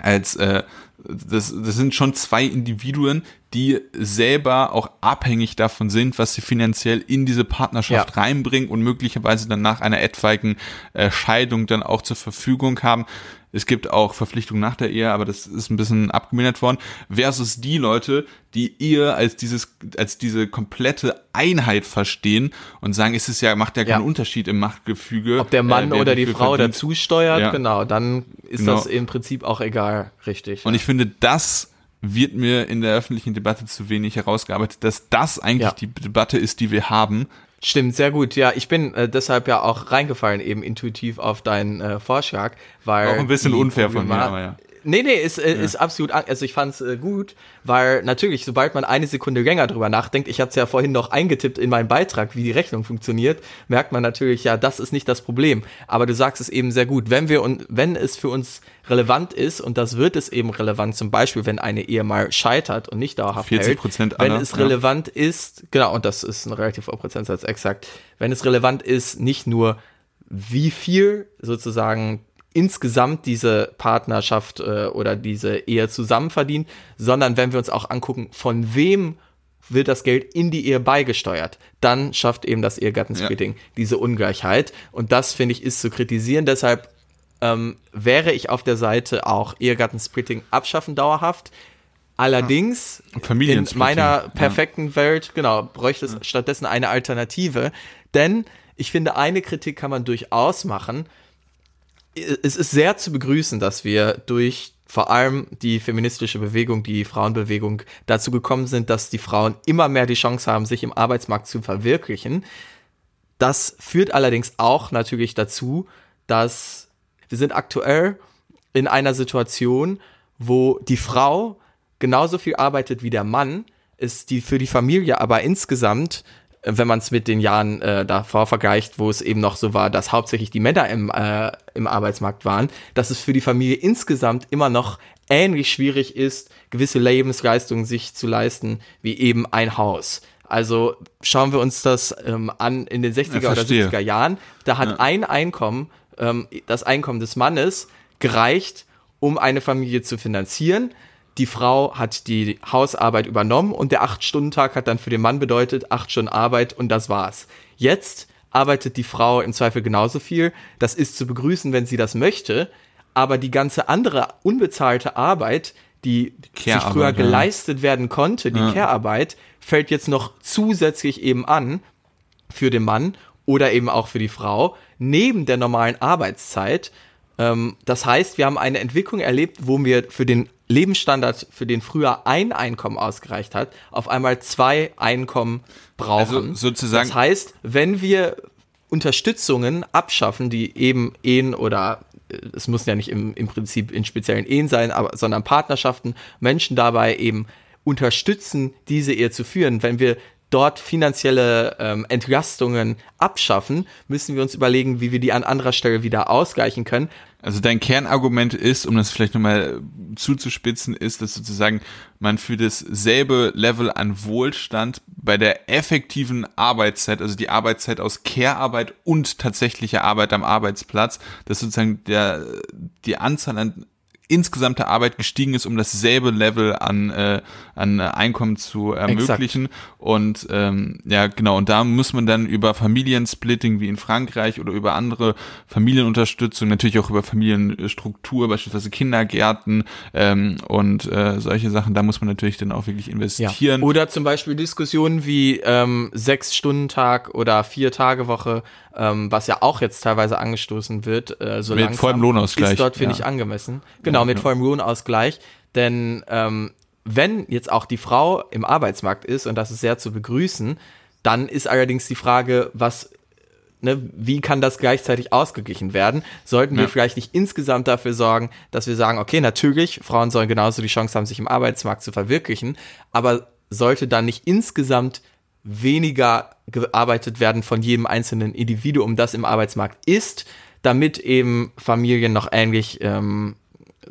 als äh, das, das sind schon zwei Individuen, die selber auch abhängig davon sind, was sie finanziell in diese Partnerschaft ja. reinbringen und möglicherweise dann nach einer etwaigen äh, Scheidung dann auch zur Verfügung haben. Es gibt auch Verpflichtungen nach der Ehe, aber das ist ein bisschen abgemindert worden. Versus die Leute, die Ehe als dieses, als diese komplette Einheit verstehen und sagen, es ist ja, macht ja keinen ja. Unterschied im Machtgefüge. Ob der Mann äh, oder die Frau verdient. dazu steuert, ja. genau, dann ist genau. das im Prinzip auch egal, richtig. Und ich finde, das wird mir in der öffentlichen Debatte zu wenig herausgearbeitet, dass das eigentlich ja. die Debatte ist, die wir haben. Stimmt, sehr gut. Ja, ich bin äh, deshalb ja auch reingefallen, eben intuitiv auf deinen äh, Vorschlag, weil. Auch ein bisschen unfair von mir, aber ja. Nee, nee, ist, äh, ja. ist absolut, also ich fand's äh, gut, weil natürlich, sobald man eine Sekunde länger drüber nachdenkt, ich hatte es ja vorhin noch eingetippt in meinen Beitrag, wie die Rechnung funktioniert, merkt man natürlich, ja, das ist nicht das Problem. Aber du sagst es eben sehr gut, wenn wir und wenn es für uns relevant ist, und das wird es eben relevant, zum Beispiel, wenn eine Ehe mal scheitert und nicht dauerhaft 40 Prozent hält, wenn es relevant ja. ist, genau, und das ist ein relativ hoher Prozentsatz exakt, wenn es relevant ist, nicht nur wie viel sozusagen insgesamt diese Partnerschaft äh, oder diese Ehe zusammen verdient, sondern wenn wir uns auch angucken, von wem wird das Geld in die Ehe beigesteuert, dann schafft eben das Ehegattensplitting ja. diese Ungleichheit. Und das, finde ich, ist zu kritisieren. Deshalb ähm, wäre ich auf der Seite auch Ehegattensplitting abschaffen dauerhaft. Allerdings in meiner perfekten ja. Welt, genau, bräuchte es ja. stattdessen eine Alternative. Denn ich finde, eine Kritik kann man durchaus machen. Es ist sehr zu begrüßen, dass wir durch vor allem die feministische Bewegung, die Frauenbewegung dazu gekommen sind, dass die Frauen immer mehr die Chance haben, sich im Arbeitsmarkt zu verwirklichen. Das führt allerdings auch natürlich dazu, dass wir sind aktuell in einer Situation, wo die Frau genauso viel arbeitet wie der Mann, ist die für die Familie aber insgesamt wenn man es mit den Jahren äh, davor vergleicht, wo es eben noch so war, dass hauptsächlich die Männer im, äh, im Arbeitsmarkt waren, dass es für die Familie insgesamt immer noch ähnlich schwierig ist, gewisse Lebensleistungen sich zu leisten, wie eben ein Haus. Also schauen wir uns das ähm, an in den 60er ja, oder 70er Jahren. Da hat ja. ein Einkommen, ähm, das Einkommen des Mannes, gereicht, um eine Familie zu finanzieren. Die Frau hat die Hausarbeit übernommen und der Acht-Stunden-Tag hat dann für den Mann bedeutet, acht Stunden Arbeit und das war's. Jetzt arbeitet die Frau im Zweifel genauso viel. Das ist zu begrüßen, wenn sie das möchte. Aber die ganze andere unbezahlte Arbeit, die sich früher geleistet werden konnte, die ja. Care-Arbeit, fällt jetzt noch zusätzlich eben an für den Mann oder eben auch für die Frau, neben der normalen Arbeitszeit. Ähm, das heißt, wir haben eine Entwicklung erlebt, wo wir für den Lebensstandard, für den früher ein Einkommen ausgereicht hat, auf einmal zwei Einkommen brauchen. Also sozusagen. Das heißt, wenn wir Unterstützungen abschaffen, die eben Ehen oder es muss ja nicht im, im Prinzip in speziellen Ehen sein, aber, sondern Partnerschaften, Menschen dabei eben unterstützen, diese Ehe zu führen. Wenn wir dort finanzielle ähm, Entlastungen abschaffen, müssen wir uns überlegen, wie wir die an anderer Stelle wieder ausgleichen können. Also dein Kernargument ist, um das vielleicht nochmal zuzuspitzen, ist, dass sozusagen man für dasselbe Level an Wohlstand bei der effektiven Arbeitszeit, also die Arbeitszeit aus Care-Arbeit und tatsächlicher Arbeit am Arbeitsplatz, dass sozusagen der, die Anzahl an insgesamte Arbeit gestiegen ist, um dasselbe Level an, äh, an Einkommen zu ermöglichen. Exakt. Und ähm, ja, genau, und da muss man dann über Familiensplitting wie in Frankreich oder über andere Familienunterstützung, natürlich auch über Familienstruktur, beispielsweise Kindergärten ähm, und äh, solche Sachen, da muss man natürlich dann auch wirklich investieren. Ja. Oder zum Beispiel Diskussionen wie ähm, Sechs-Stunden-Tag oder Vier-Tage-Woche ähm, was ja auch jetzt teilweise angestoßen wird, äh, so mit vollem Lohnausgleich. Ist dort, finde ja. ich, angemessen. Genau, ja, mit ja. vollem Lohnausgleich. Denn ähm, wenn jetzt auch die Frau im Arbeitsmarkt ist, und das ist sehr zu begrüßen, dann ist allerdings die Frage, was Ne, wie kann das gleichzeitig ausgeglichen werden? Sollten wir vielleicht nicht insgesamt dafür sorgen, dass wir sagen, okay, natürlich, Frauen sollen genauso die Chance haben, sich im Arbeitsmarkt zu verwirklichen, aber sollte dann nicht insgesamt weniger gearbeitet werden von jedem einzelnen Individuum, das im Arbeitsmarkt ist, damit eben Familien noch ähnlich ähm,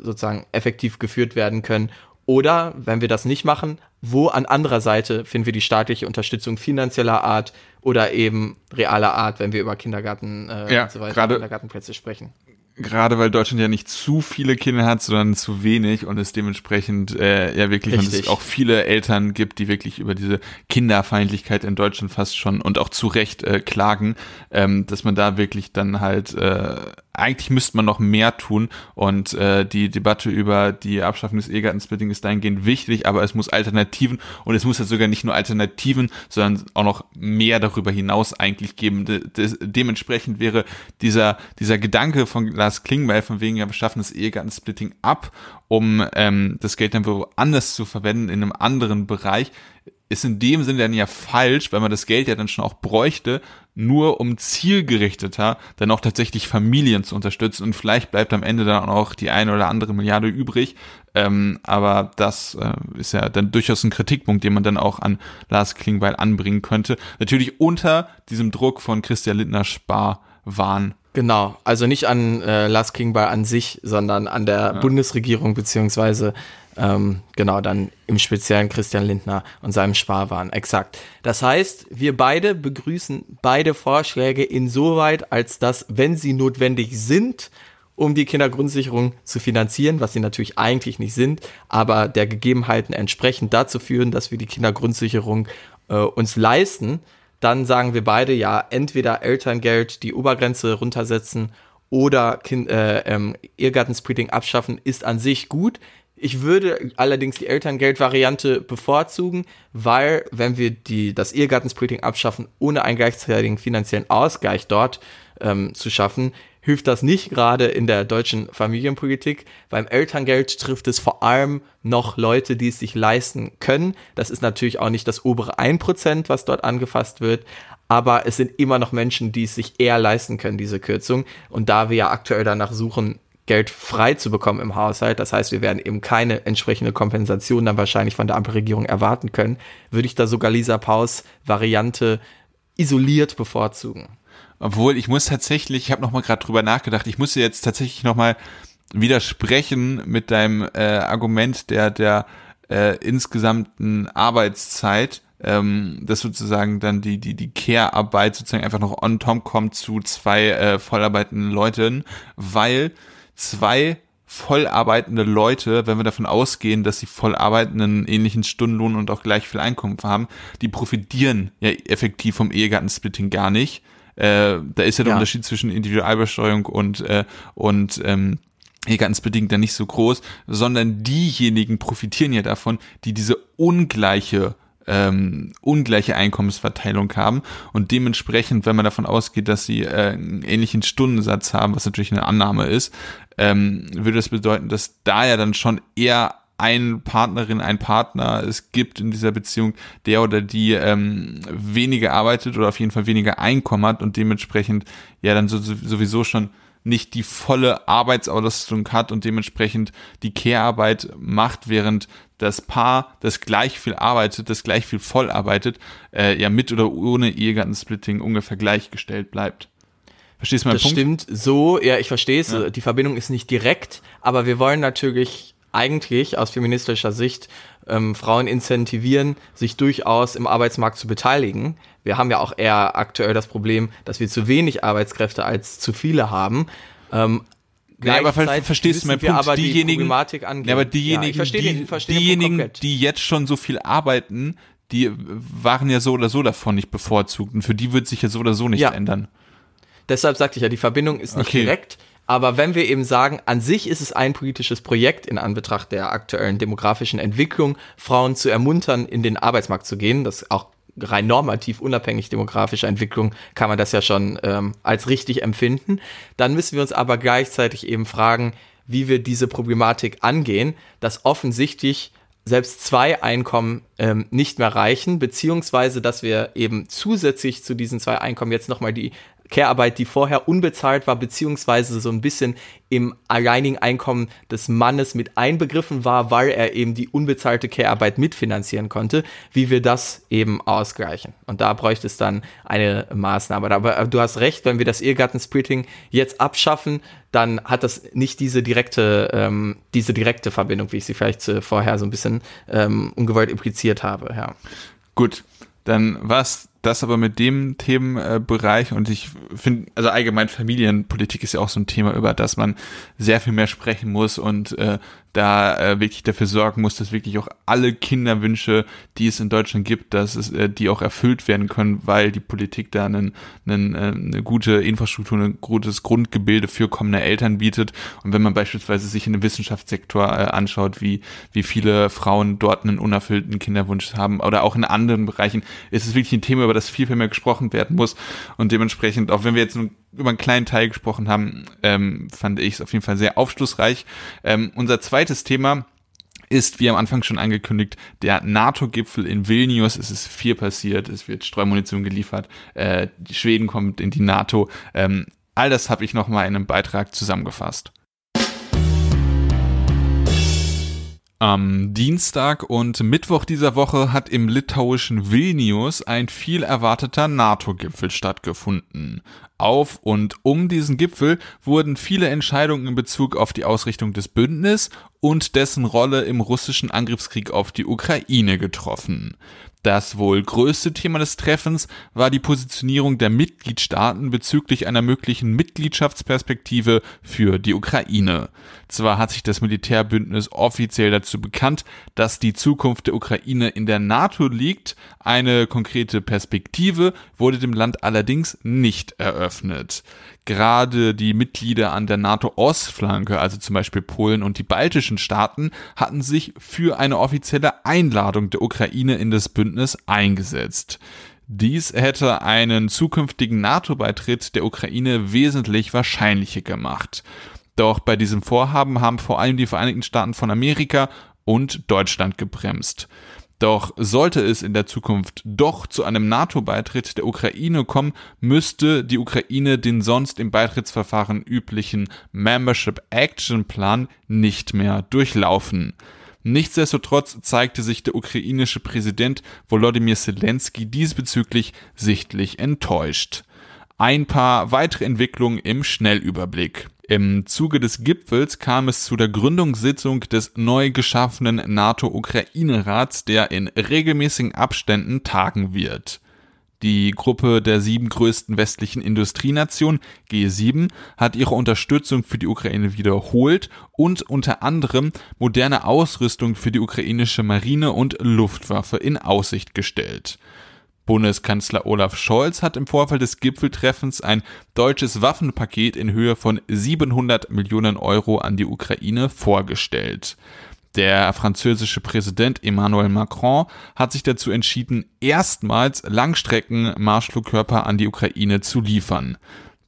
sozusagen effektiv geführt werden können. Oder, wenn wir das nicht machen, wo an anderer Seite finden wir die staatliche Unterstützung finanzieller Art oder eben realer Art, wenn wir über Kindergarten äh, ja, und so weiter, Kindergartenplätze sprechen gerade weil Deutschland ja nicht zu viele Kinder hat, sondern zu wenig und es dementsprechend äh, ja wirklich und es auch viele Eltern gibt, die wirklich über diese Kinderfeindlichkeit in Deutschland fast schon und auch zu Recht äh, klagen, ähm, dass man da wirklich dann halt äh, eigentlich müsste man noch mehr tun und äh, die Debatte über die Abschaffung des Ehegattensplitting ist dahingehend wichtig, aber es muss Alternativen und es muss ja sogar nicht nur Alternativen, sondern auch noch mehr darüber hinaus eigentlich geben. De de dementsprechend wäre dieser, dieser Gedanke von Lars Klingbeil von wegen, ja, wir schaffen das Ehegattensplitting ab, um ähm, das Geld dann woanders zu verwenden, in einem anderen Bereich, ist in dem Sinne dann ja falsch, weil man das Geld ja dann schon auch bräuchte, nur um zielgerichteter dann auch tatsächlich Familien zu unterstützen und vielleicht bleibt am Ende dann auch die eine oder andere Milliarde übrig. Ähm, aber das äh, ist ja dann durchaus ein Kritikpunkt, den man dann auch an Lars Klingbeil anbringen könnte. Natürlich unter diesem Druck von Christian Lindner Sparwahn. Genau, also nicht an äh, Lars Klingbeil an sich, sondern an der ja. Bundesregierung beziehungsweise ähm, genau, dann im Speziellen Christian Lindner und seinem Sparwahn. Exakt. Das heißt, wir beide begrüßen beide Vorschläge insoweit, als dass, wenn sie notwendig sind, um die Kindergrundsicherung zu finanzieren, was sie natürlich eigentlich nicht sind, aber der Gegebenheiten entsprechend dazu führen, dass wir die Kindergrundsicherung äh, uns leisten, dann sagen wir beide ja, entweder Elterngeld die Obergrenze runtersetzen oder kind, äh, ähm, Ehegattensplitting abschaffen, ist an sich gut. Ich würde allerdings die Elterngeldvariante bevorzugen, weil wenn wir die, das Ehegattensplitting abschaffen, ohne einen gleichzeitigen finanziellen Ausgleich dort ähm, zu schaffen, hilft das nicht gerade in der deutschen Familienpolitik. Beim Elterngeld trifft es vor allem noch Leute, die es sich leisten können. Das ist natürlich auch nicht das obere 1%, was dort angefasst wird, aber es sind immer noch Menschen, die es sich eher leisten können, diese Kürzung. Und da wir ja aktuell danach suchen, Geld frei zu bekommen im Haushalt, das heißt, wir werden eben keine entsprechende Kompensation dann wahrscheinlich von der Ampelregierung erwarten können, würde ich da sogar Lisa Paus Variante isoliert bevorzugen. Obwohl, ich muss tatsächlich, ich habe noch mal gerade drüber nachgedacht, ich muss jetzt tatsächlich noch mal widersprechen mit deinem äh, Argument der, der äh, insgesamten Arbeitszeit, ähm, dass sozusagen dann die, die, die Care-Arbeit sozusagen einfach noch on top kommt zu zwei äh, vollarbeitenden Leuten, weil zwei vollarbeitende Leute, wenn wir davon ausgehen, dass sie voll arbeitenden ähnlichen Stundenlohn und auch gleich viel Einkommen haben, die profitieren ja effektiv vom Ehegattensplitting gar nicht. Äh, da ist ja der ja. Unterschied zwischen Individualbesteuerung und, äh, und ähm, Ehegattensbedingt dann nicht so groß, sondern diejenigen profitieren ja davon, die diese ungleiche ähm, ungleiche Einkommensverteilung haben und dementsprechend, wenn man davon ausgeht, dass sie äh, einen ähnlichen Stundensatz haben, was natürlich eine Annahme ist, ähm, würde das bedeuten, dass da ja dann schon eher ein Partnerin, ein Partner es gibt in dieser Beziehung, der oder die ähm, weniger arbeitet oder auf jeden Fall weniger Einkommen hat und dementsprechend ja dann so, sowieso schon nicht die volle Arbeitsauslastung hat und dementsprechend die Care-Arbeit macht, während das Paar, das gleich viel arbeitet, das gleich viel voll arbeitet, äh, ja mit oder ohne Ehegattensplitting ungefähr gleichgestellt bleibt. Verstehst du meinen das Punkt? Das stimmt so, ja, ich verstehe es. Ja. Die Verbindung ist nicht direkt, aber wir wollen natürlich eigentlich aus feministischer Sicht ähm, Frauen incentivieren, sich durchaus im Arbeitsmarkt zu beteiligen. Wir haben ja auch eher aktuell das Problem, dass wir zu wenig Arbeitskräfte als zu viele haben. Ähm, ja, aber ver verstehst du meinen Punkt? Aber diejenigen, die ja, aber diejenigen, ja, die, den, diejenigen, die jetzt schon so viel arbeiten, die waren ja so oder so davon nicht bevorzugt und für die wird sich ja so oder so nicht ja. ändern. Deshalb sagte ich ja, die Verbindung ist nicht okay. direkt. Aber wenn wir eben sagen, an sich ist es ein politisches Projekt in Anbetracht der aktuellen demografischen Entwicklung, Frauen zu ermuntern, in den Arbeitsmarkt zu gehen, das auch rein normativ unabhängig demografischer Entwicklung kann man das ja schon ähm, als richtig empfinden. Dann müssen wir uns aber gleichzeitig eben fragen, wie wir diese Problematik angehen, dass offensichtlich selbst zwei Einkommen ähm, nicht mehr reichen, beziehungsweise dass wir eben zusätzlich zu diesen zwei Einkommen jetzt nochmal die Care-Arbeit, die vorher unbezahlt war, beziehungsweise so ein bisschen im alleinigen Einkommen des Mannes mit einbegriffen war, weil er eben die unbezahlte Care-Arbeit mitfinanzieren konnte, wie wir das eben ausgleichen. Und da bräuchte es dann eine Maßnahme. Aber du hast recht, wenn wir das Ehegattensplitting jetzt abschaffen, dann hat das nicht diese direkte, ähm, diese direkte Verbindung, wie ich sie vielleicht äh, vorher so ein bisschen ähm, ungewollt impliziert habe. Ja. Gut, dann was das aber mit dem Themenbereich und ich finde, also allgemein Familienpolitik ist ja auch so ein Thema, über das man sehr viel mehr sprechen muss und äh, da äh, wirklich dafür sorgen muss, dass wirklich auch alle Kinderwünsche, die es in Deutschland gibt, dass es, äh, die auch erfüllt werden können, weil die Politik da einen, einen, äh, eine gute Infrastruktur, ein gutes Grundgebilde für kommende Eltern bietet. Und wenn man beispielsweise sich in dem Wissenschaftssektor äh, anschaut, wie, wie viele Frauen dort einen unerfüllten Kinderwunsch haben oder auch in anderen Bereichen, ist es wirklich ein Thema, über das viel, viel mehr gesprochen werden muss. Und dementsprechend, auch wenn wir jetzt nur über einen kleinen Teil gesprochen haben, ähm, fand ich es auf jeden Fall sehr aufschlussreich. Ähm, unser zweites Thema ist, wie am Anfang schon angekündigt, der NATO-Gipfel in Vilnius. Es ist viel passiert, es wird Streumunition geliefert, äh, Schweden kommt in die NATO. Ähm, all das habe ich nochmal in einem Beitrag zusammengefasst. Am Dienstag und Mittwoch dieser Woche hat im litauischen Vilnius ein viel erwarteter NATO-Gipfel stattgefunden. Auf und um diesen Gipfel wurden viele Entscheidungen in Bezug auf die Ausrichtung des Bündnisses und dessen Rolle im russischen Angriffskrieg auf die Ukraine getroffen. Das wohl größte Thema des Treffens war die Positionierung der Mitgliedstaaten bezüglich einer möglichen Mitgliedschaftsperspektive für die Ukraine. Zwar hat sich das Militärbündnis offiziell dazu bekannt, dass die Zukunft der Ukraine in der NATO liegt, eine konkrete Perspektive wurde dem Land allerdings nicht eröffnet. Gerade die Mitglieder an der NATO-Ostflanke, also zum Beispiel Polen und die baltischen Staaten, hatten sich für eine offizielle Einladung der Ukraine in das Bündnis eingesetzt. Dies hätte einen zukünftigen NATO-Beitritt der Ukraine wesentlich wahrscheinlicher gemacht. Doch bei diesem Vorhaben haben vor allem die Vereinigten Staaten von Amerika und Deutschland gebremst. Doch sollte es in der Zukunft doch zu einem NATO-Beitritt der Ukraine kommen, müsste die Ukraine den sonst im Beitrittsverfahren üblichen Membership Action Plan nicht mehr durchlaufen. Nichtsdestotrotz zeigte sich der ukrainische Präsident Volodymyr Zelensky diesbezüglich sichtlich enttäuscht. Ein paar weitere Entwicklungen im Schnellüberblick. Im Zuge des Gipfels kam es zu der Gründungssitzung des neu geschaffenen NATO-Ukraine-Rats, der in regelmäßigen Abständen tagen wird. Die Gruppe der sieben größten westlichen Industrienationen G7 hat ihre Unterstützung für die Ukraine wiederholt und unter anderem moderne Ausrüstung für die ukrainische Marine und Luftwaffe in Aussicht gestellt. Bundeskanzler Olaf Scholz hat im Vorfeld des Gipfeltreffens ein deutsches Waffenpaket in Höhe von 700 Millionen Euro an die Ukraine vorgestellt. Der französische Präsident Emmanuel Macron hat sich dazu entschieden, erstmals Langstrecken-Marschflugkörper an die Ukraine zu liefern.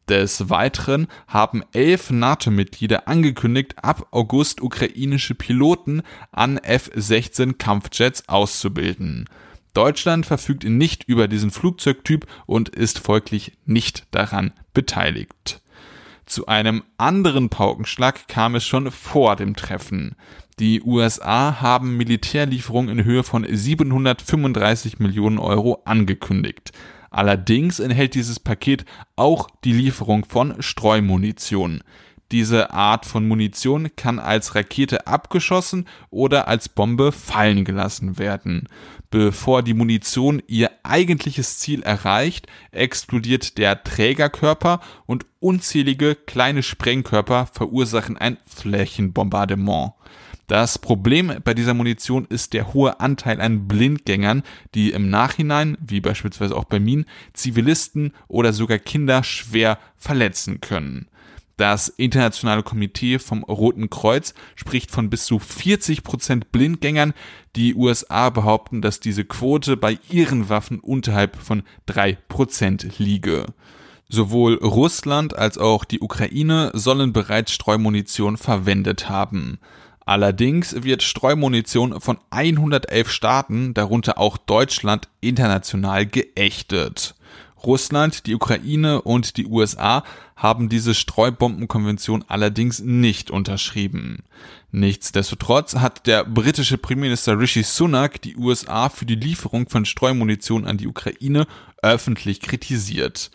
Des Weiteren haben elf NATO-Mitglieder angekündigt, ab August ukrainische Piloten an F-16 Kampfjets auszubilden. Deutschland verfügt nicht über diesen Flugzeugtyp und ist folglich nicht daran beteiligt. Zu einem anderen Paukenschlag kam es schon vor dem Treffen. Die USA haben Militärlieferungen in Höhe von 735 Millionen Euro angekündigt. Allerdings enthält dieses Paket auch die Lieferung von Streumunition. Diese Art von Munition kann als Rakete abgeschossen oder als Bombe fallen gelassen werden. Bevor die Munition ihr eigentliches Ziel erreicht, explodiert der Trägerkörper und unzählige kleine Sprengkörper verursachen ein Flächenbombardement. Das Problem bei dieser Munition ist der hohe Anteil an Blindgängern, die im Nachhinein, wie beispielsweise auch bei Minen, Zivilisten oder sogar Kinder schwer verletzen können. Das Internationale Komitee vom Roten Kreuz spricht von bis zu 40 Prozent Blindgängern. Die USA behaupten, dass diese Quote bei ihren Waffen unterhalb von drei Prozent liege. Sowohl Russland als auch die Ukraine sollen bereits Streumunition verwendet haben. Allerdings wird Streumunition von 111 Staaten, darunter auch Deutschland, international geächtet. Russland, die Ukraine und die USA haben diese Streubombenkonvention allerdings nicht unterschrieben. Nichtsdestotrotz hat der britische Premierminister Rishi Sunak die USA für die Lieferung von Streumunition an die Ukraine öffentlich kritisiert.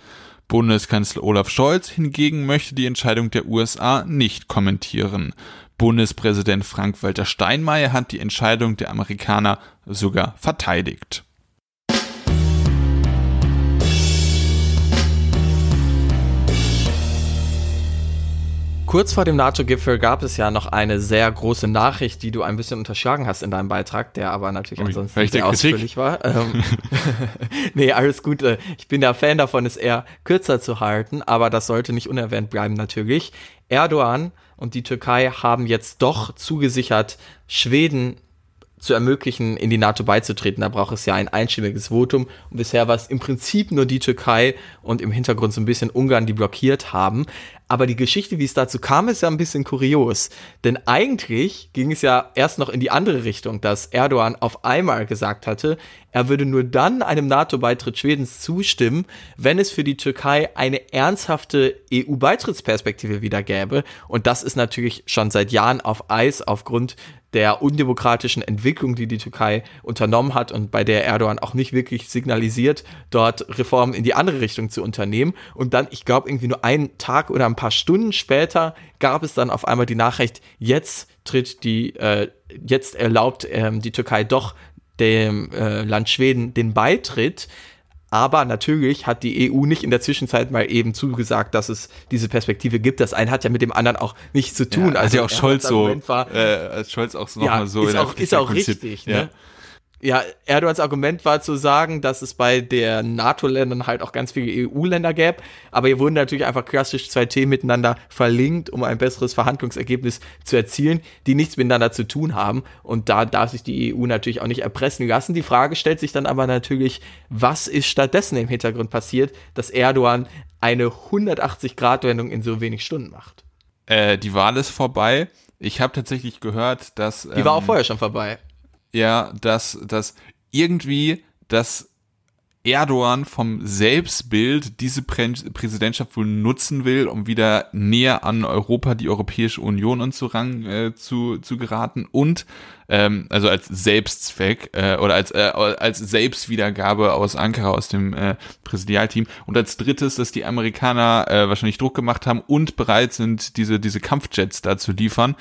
Bundeskanzler Olaf Scholz hingegen möchte die Entscheidung der USA nicht kommentieren. Bundespräsident Frank-Walter Steinmeier hat die Entscheidung der Amerikaner sogar verteidigt. Kurz vor dem NATO-Gipfel gab es ja noch eine sehr große Nachricht, die du ein bisschen unterschlagen hast in deinem Beitrag, der aber natürlich Ui, ansonsten sehr ausführlich war. Ähm, nee, alles gut. Ich bin der Fan davon, es eher kürzer zu halten, aber das sollte nicht unerwähnt bleiben natürlich. Erdogan und die Türkei haben jetzt doch zugesichert, Schweden zu ermöglichen, in die NATO beizutreten. Da braucht es ja ein einstimmiges Votum. Und bisher war es im Prinzip nur die Türkei und im Hintergrund so ein bisschen Ungarn, die blockiert haben. Aber die Geschichte, wie es dazu kam, ist ja ein bisschen kurios. Denn eigentlich ging es ja erst noch in die andere Richtung, dass Erdogan auf einmal gesagt hatte, er würde nur dann einem NATO-Beitritt Schwedens zustimmen, wenn es für die Türkei eine ernsthafte EU-Beitrittsperspektive wieder gäbe. Und das ist natürlich schon seit Jahren auf Eis aufgrund der undemokratischen Entwicklung, die die Türkei unternommen hat und bei der Erdogan auch nicht wirklich signalisiert, dort Reformen in die andere Richtung zu unternehmen. Und dann, ich glaube, irgendwie nur einen Tag oder ein paar Stunden später gab es dann auf einmal die Nachricht, jetzt tritt die, äh, jetzt erlaubt ähm, die Türkei doch dem äh, Land Schweden den Beitritt. Aber natürlich hat die EU nicht in der Zwischenzeit mal eben zugesagt, dass es diese Perspektive gibt. Das eine hat ja mit dem anderen auch nichts zu tun. Ja, also ja auch Scholz so, war, äh, Scholz auch so ja, nochmal so. Ist auch, ist auch richtig. Ne? Ja, Erdogans Argument war zu sagen, dass es bei der NATO-Ländern halt auch ganz viele EU-Länder gäbe, aber hier wurden natürlich einfach klassisch zwei Themen miteinander verlinkt, um ein besseres Verhandlungsergebnis zu erzielen, die nichts miteinander zu tun haben. Und da darf sich die EU natürlich auch nicht erpressen lassen. Die Frage stellt sich dann aber natürlich, was ist stattdessen im Hintergrund passiert, dass Erdogan eine 180-Grad-Wendung in so wenig Stunden macht? Äh, die Wahl ist vorbei. Ich habe tatsächlich gehört, dass. Ähm, die war auch ähm, vorher schon vorbei ja, dass, dass irgendwie das Erdogan vom Selbstbild diese Prä Präsidentschaft wohl nutzen will, um wieder näher an Europa, die Europäische Union und so ran äh, zu, zu geraten und ähm, also als Selbstzweck äh, oder als, äh, als Selbstwiedergabe aus Ankara, aus dem äh, Präsidialteam. Und als drittes, dass die Amerikaner äh, wahrscheinlich Druck gemacht haben und bereit sind, diese, diese Kampfjets da zu liefern.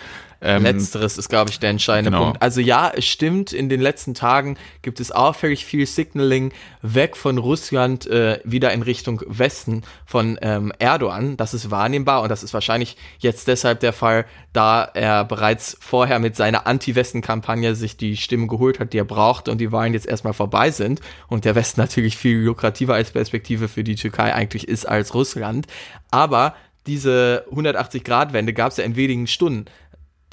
Ähm, Letzteres ist, glaube ich, der entscheidende genau. Punkt. Also ja, es stimmt, in den letzten Tagen gibt es auffällig viel Signaling weg von Russland äh, wieder in Richtung Westen von ähm, Erdogan. Das ist wahrnehmbar und das ist wahrscheinlich jetzt deshalb der Fall, da er bereits vorher mit seiner Anti-Westen-Kampagne sich die Stimmen geholt hat, die er brauchte und die Wahlen jetzt erstmal vorbei sind und der Westen natürlich viel lukrativer als Perspektive für die Türkei eigentlich ist als Russland. Aber diese 180-Grad-Wende gab es ja in wenigen Stunden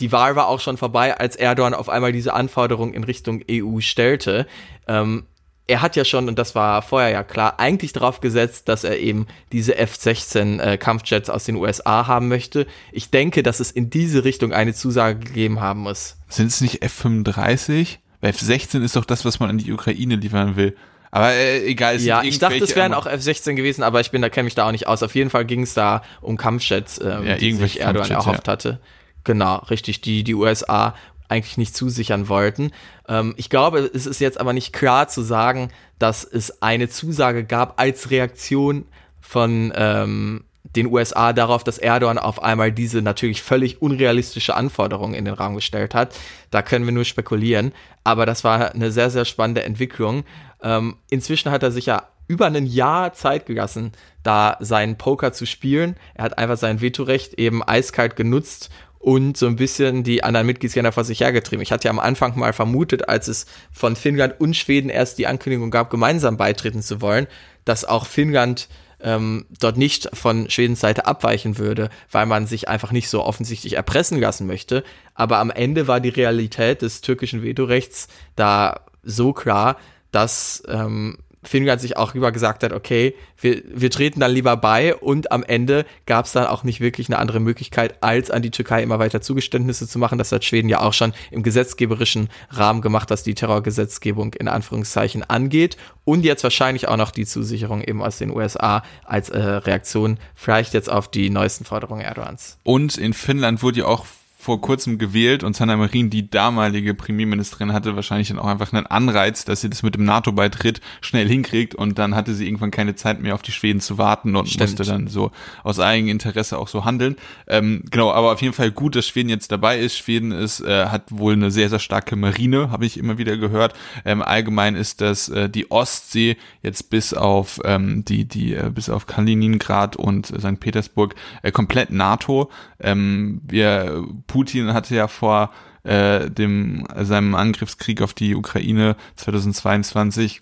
die Wahl war auch schon vorbei, als Erdogan auf einmal diese Anforderung in Richtung EU stellte. Ähm, er hat ja schon, und das war vorher ja klar, eigentlich darauf gesetzt, dass er eben diese F-16 äh, Kampfjets aus den USA haben möchte. Ich denke, dass es in diese Richtung eine Zusage gegeben haben muss. Sind es nicht F-35? F-16 ist doch das, was man an die Ukraine liefern will. Aber äh, egal. Es ja, ich dachte, es wären auch F-16 gewesen, aber ich bin da kenne mich da auch nicht aus. Auf jeden Fall ging es da um Kampfjets, ähm, ja, die sich Erdogan erhofft ja. hatte. Genau, richtig, die die USA eigentlich nicht zusichern wollten. Ähm, ich glaube, es ist jetzt aber nicht klar zu sagen, dass es eine Zusage gab als Reaktion von ähm, den USA darauf, dass Erdogan auf einmal diese natürlich völlig unrealistische Anforderung in den Raum gestellt hat. Da können wir nur spekulieren. Aber das war eine sehr, sehr spannende Entwicklung. Ähm, inzwischen hat er sich ja über ein Jahr Zeit gelassen, da seinen Poker zu spielen. Er hat einfach sein Vetorecht eben eiskalt genutzt und so ein bisschen die anderen Mitgliedsländer vor sich hergetrieben. Ich hatte ja am Anfang mal vermutet, als es von Finnland und Schweden erst die Ankündigung gab, gemeinsam beitreten zu wollen, dass auch Finnland ähm, dort nicht von Schwedens Seite abweichen würde, weil man sich einfach nicht so offensichtlich erpressen lassen möchte. Aber am Ende war die Realität des türkischen Vetorechts da so klar, dass ähm, Finnland sich auch lieber gesagt hat, okay, wir, wir treten dann lieber bei und am Ende gab es dann auch nicht wirklich eine andere Möglichkeit, als an die Türkei immer weiter Zugeständnisse zu machen. Das hat Schweden ja auch schon im gesetzgeberischen Rahmen gemacht, was die Terrorgesetzgebung in Anführungszeichen angeht und jetzt wahrscheinlich auch noch die Zusicherung eben aus den USA als äh, Reaktion vielleicht jetzt auf die neuesten Forderungen Erdogans. Und in Finnland wurde ja auch vor kurzem gewählt und Sanna Marin, die damalige Premierministerin, hatte wahrscheinlich dann auch einfach einen Anreiz, dass sie das mit dem NATO-Beitritt schnell hinkriegt und dann hatte sie irgendwann keine Zeit mehr auf die Schweden zu warten und Stimmt. musste dann so aus eigenem Interesse auch so handeln. Ähm, genau, aber auf jeden Fall gut, dass Schweden jetzt dabei ist. Schweden ist, äh, hat wohl eine sehr, sehr starke Marine, habe ich immer wieder gehört. Ähm, allgemein ist das äh, die Ostsee jetzt bis auf ähm, die, die, äh, bis auf Kaliningrad und St. Petersburg äh, komplett NATO. Ähm, wir Putin hatte ja vor äh, dem seinem Angriffskrieg auf die Ukraine 2022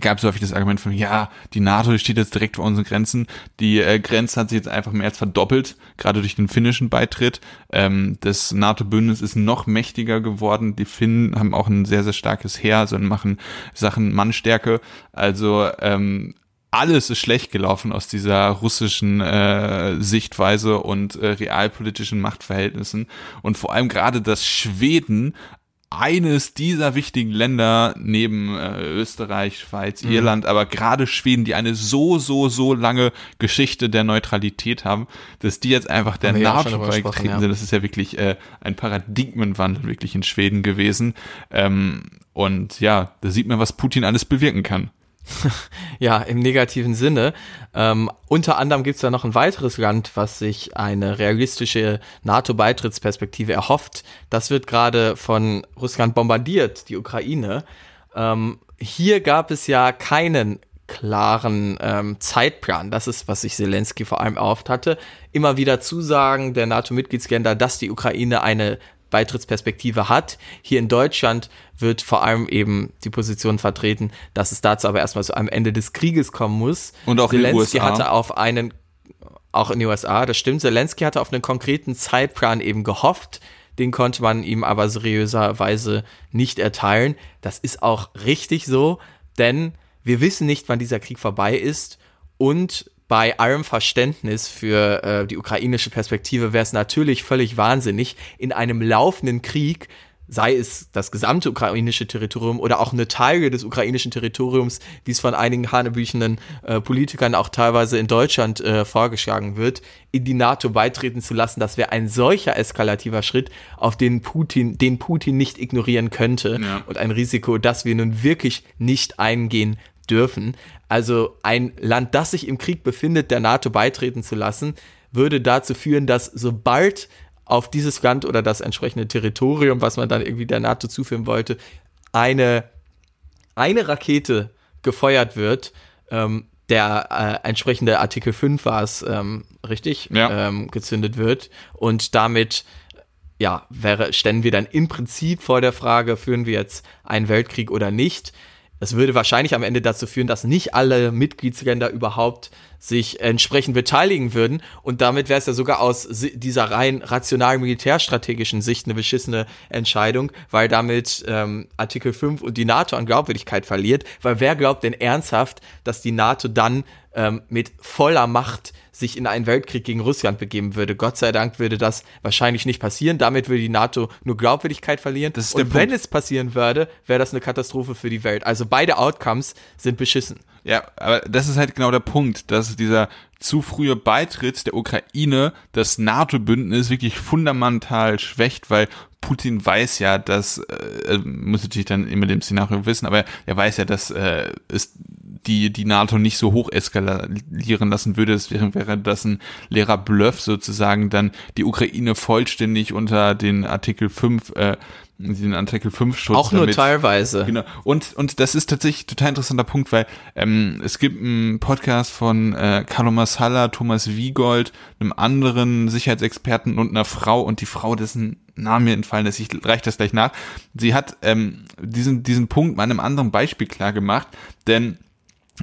gab es häufig das Argument von, ja, die NATO steht jetzt direkt vor unseren Grenzen. Die äh, Grenze hat sich jetzt einfach mehr als verdoppelt, gerade durch den finnischen Beitritt. Ähm, das NATO-Bündnis ist noch mächtiger geworden. Die Finnen haben auch ein sehr, sehr starkes Heer, also machen Sachen Mannstärke. Also ähm, alles ist schlecht gelaufen aus dieser russischen äh, Sichtweise und äh, realpolitischen Machtverhältnissen. Und vor allem gerade, dass Schweden eines dieser wichtigen Länder neben äh, Österreich, Schweiz, mhm. Irland, aber gerade Schweden, die eine so, so, so lange Geschichte der Neutralität haben, dass die jetzt einfach der NATO beigetreten ja. sind. Das ist ja wirklich äh, ein Paradigmenwandel wirklich in Schweden gewesen. Ähm, und ja, da sieht man, was Putin alles bewirken kann. ja, im negativen Sinne. Ähm, unter anderem gibt es da noch ein weiteres Land, was sich eine realistische NATO-Beitrittsperspektive erhofft. Das wird gerade von Russland bombardiert, die Ukraine. Ähm, hier gab es ja keinen klaren ähm, Zeitplan. Das ist, was sich Zelensky vor allem erhofft hatte. Immer wieder Zusagen der NATO-Mitgliedsländer, dass die Ukraine eine Beitrittsperspektive hat. Hier in Deutschland wird vor allem eben die Position vertreten, dass es dazu aber erstmal zu einem Ende des Krieges kommen muss. Und auch Zelensky in den USA. hatte auf einen, auch in den USA, das stimmt, Zelensky hatte auf einen konkreten Zeitplan eben gehofft. Den konnte man ihm aber seriöserweise nicht erteilen. Das ist auch richtig so, denn wir wissen nicht, wann dieser Krieg vorbei ist und bei allem Verständnis für äh, die ukrainische Perspektive wäre es natürlich völlig wahnsinnig, in einem laufenden Krieg, sei es das gesamte ukrainische Territorium oder auch eine Teile des ukrainischen Territoriums, wie es von einigen hanebüchenden äh, Politikern auch teilweise in Deutschland äh, vorgeschlagen wird, in die NATO beitreten zu lassen. Das wäre ein solcher eskalativer Schritt, auf den Putin, den Putin nicht ignorieren könnte Ja. und ein Risiko, das wir nun wirklich nicht eingehen dürfen. Also ein Land, das sich im Krieg befindet, der NATO beitreten zu lassen, würde dazu führen, dass sobald auf dieses Land oder das entsprechende Territorium, was man dann irgendwie der NATO zuführen wollte, eine, eine Rakete gefeuert wird, ähm, der äh, entsprechende Artikel 5 war es, ähm, richtig, Ja. ähm, gezündet wird und damit ja, wäre, ständen wir dann im Prinzip vor der Frage, führen wir jetzt einen Weltkrieg oder nicht. Das würde wahrscheinlich am Ende dazu führen, dass nicht alle Mitgliedsländer überhaupt sich entsprechend beteiligen würden. Und damit wäre es ja sogar aus dieser rein rational militärstrategischen Sicht eine beschissene Entscheidung, weil damit ähm, Artikel 5 und die NATO an Glaubwürdigkeit verliert. Weil wer glaubt denn ernsthaft, dass die NATO dann ähm, mit voller Macht sich in einen Weltkrieg gegen Russland begeben würde. Gott sei Dank würde das wahrscheinlich nicht passieren. Damit würde die NATO nur Glaubwürdigkeit verlieren. Das ist der Und wenn Punkt. es passieren würde, wäre das eine Katastrophe für die Welt. Also beide Outcomes sind beschissen. Ja, aber das ist halt genau der Punkt, dass dieser zu frühe Beitritt der Ukraine das NATO-Bündnis wirklich fundamental schwächt, weil Putin weiß ja, dass, äh, muss natürlich dann immer dem Szenario wissen, aber er weiß ja, dass äh, es die, die NATO nicht so hoch eskalieren lassen würde. Es wäre, wäre das ein leerer Bluff sozusagen, dann die Ukraine vollständig unter den Artikel 5, äh, den Artikel 5 Schutz Auch nur damit- teilweise. Genau. Und, und das ist tatsächlich ein total interessanter Punkt, weil ähm, es gibt einen Podcast von äh, Carlo Massala, Thomas Wiegold, einem anderen Sicherheitsexperten und einer Frau und die Frau, dessen Name mir entfallen ist, ich reiche das gleich nach. Sie hat ähm, diesen, diesen Punkt mal einem anderen Beispiel klar gemacht, denn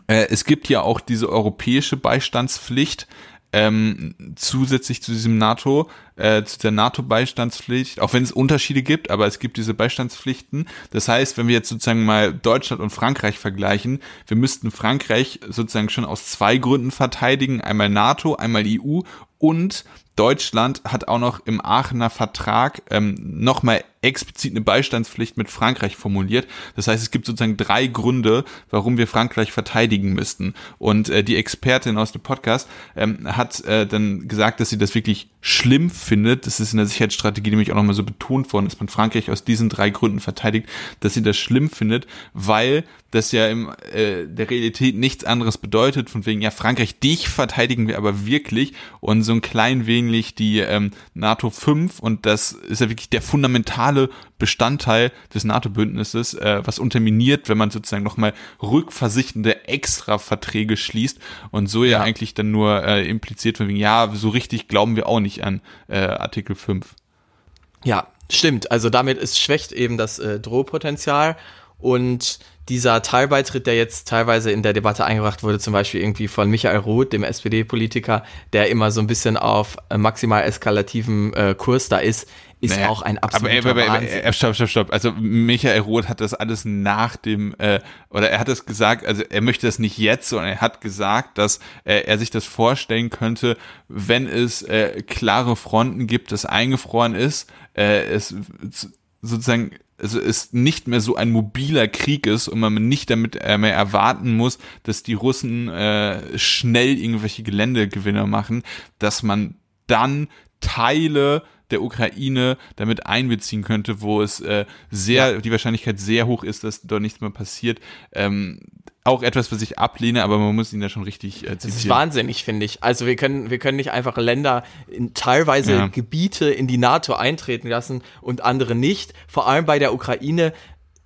äh, es gibt ja auch diese europäische Beistandspflicht, ähm, zusätzlich zu diesem NATO, äh, zu der NATO-Beistandspflicht, auch wenn es Unterschiede gibt, aber es gibt diese Beistandspflichten. Das heißt, wenn wir jetzt sozusagen mal Deutschland und Frankreich vergleichen, wir müssten Frankreich sozusagen schon aus zwei Gründen verteidigen, einmal NATO, einmal EU und Deutschland hat auch noch im Aachener Vertrag ähm, nochmal explizit eine Beistandspflicht mit Frankreich formuliert. Das heißt, es gibt sozusagen drei Gründe, warum wir Frankreich verteidigen müssten. Und äh, die Expertin aus dem Podcast ähm, hat äh, dann gesagt, dass sie das wirklich schlimm findet. Das ist in der Sicherheitsstrategie nämlich auch nochmal so betont worden, dass man Frankreich aus diesen drei Gründen verteidigt, dass sie das schlimm findet, weil das ja im äh, der Realität nichts anderes bedeutet, von wegen, ja, Frankreich, dich verteidigen wir aber wirklich und so ein klein wenig die ähm, NATO 5 und das ist ja wirklich der fundamentale Bestandteil des NATO-Bündnisses, äh, was unterminiert, wenn man sozusagen nochmal rückversichtende Extra-Verträge schließt und so ja, eigentlich dann nur äh, impliziert von wegen, ja, so richtig glauben wir auch nicht an äh, Artikel 5. Ja, stimmt. Also damit ist schwächt eben das äh, Drohpotenzial und dieser Teilbeitritt, der jetzt teilweise in der Debatte eingebracht wurde, zum Beispiel irgendwie von Michael Roth, dem SPD-Politiker, der immer so ein bisschen auf äh, maximal eskalativen äh, Kurs da ist, ist Naja, auch ein aber, absoluter aber, aber, Wahnsinn. aber stopp, stopp, stopp. Also Michael Roth hat das alles nach dem, äh, oder er hat das gesagt, also er möchte das nicht jetzt, sondern er hat gesagt, dass äh, er sich das vorstellen könnte, wenn es äh, klare Fronten gibt, das eingefroren ist, äh, es sozusagen also es nicht mehr so ein mobiler Krieg ist und man nicht damit äh, mehr erwarten muss, dass die Russen äh, schnell irgendwelche Geländegewinne machen, dass man dann Teile der Ukraine damit einbeziehen könnte, wo es äh, sehr, die Wahrscheinlichkeit sehr hoch ist, dass dort nichts mehr passiert. Ähm, auch etwas, was ich ablehne, aber man muss ihn da schon richtig äh, Das ist zitieren. wahnsinnig, finde ich. Also wir können, wir können nicht einfach Länder in teilweise Ja. Gebiete in die NATO eintreten lassen und andere nicht. Vor allem bei der Ukraine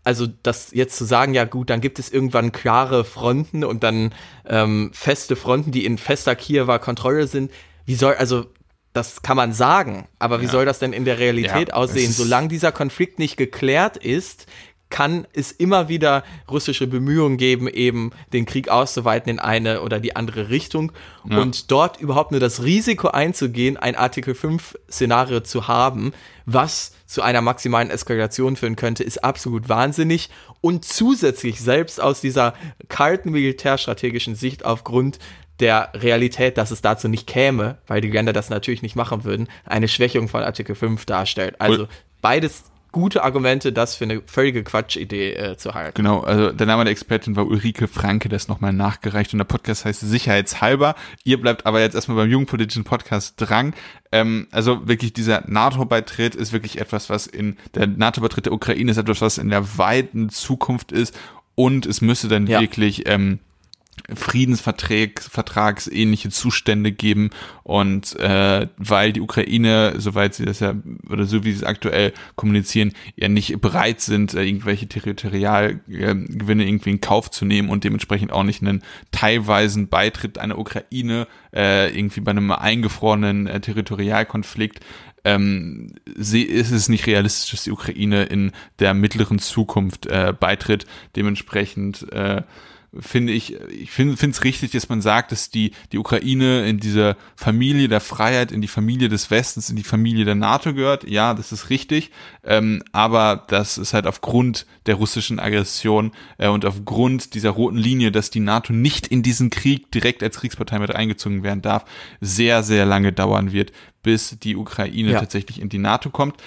also das jetzt zu sagen, ja gut, dann gibt es irgendwann klare Fronten und dann ähm, feste Fronten, die in fester Kiewer Kontrolle sind. Wie soll, also das kann man sagen, aber wie ja. soll das denn in der Realität ja, aussehen? Solange dieser Konflikt nicht geklärt ist, kann es immer wieder russische Bemühungen geben, eben den Krieg auszuweiten in eine oder die andere Richtung ja. und dort überhaupt nur das Risiko einzugehen, ein Artikel 5 Szenario zu haben, was zu einer maximalen Eskalation führen könnte, ist absolut wahnsinnig und zusätzlich selbst aus dieser kalten militärstrategischen Sicht aufgrund der Realität, dass es dazu nicht käme, weil die Länder das natürlich nicht machen würden, eine Schwächung von Artikel 5 darstellt. Also beides gute Argumente, das für eine völlige Quatschidee äh, zu halten. Genau, also der Name der Expertin war Ulrike Franke, das nochmal nachgereicht und der Podcast heißt Sicherheitshalber. Ihr bleibt aber jetzt erstmal beim Jugendpolitischen Podcast dran. Ähm, also wirklich dieser NATO-Beitritt ist wirklich etwas, was in der NATO-Beitritt der Ukraine ist etwas, was in der weiten Zukunft ist und es müsste dann ja. wirklich ähm, Friedensvertragsähnliche Zustände geben und äh, weil die Ukraine, soweit sie das ja oder so wie sie es aktuell kommunizieren, ja nicht bereit sind, äh, irgendwelche Territorialgewinne äh, irgendwie in Kauf zu nehmen und dementsprechend auch nicht einen teilweisen Beitritt einer Ukraine äh, irgendwie bei einem eingefrorenen äh, Territorialkonflikt ähm, sie, ist es nicht realistisch, dass die Ukraine in der mittleren Zukunft äh, beitritt. Dementsprechend äh, finde ich, ich finde es richtig, dass man sagt, dass die, die Ukraine in diese Familie der Freiheit, in die Familie des Westens, in die Familie der NATO gehört. Ja, das ist richtig. Ähm, aber das ist halt aufgrund der russischen Aggression äh, und aufgrund dieser roten Linie, dass die NATO nicht in diesen Krieg direkt als Kriegspartei mit eingezogen werden darf, sehr, sehr lange dauern wird, bis die Ukraine ja. tatsächlich in die NATO kommt.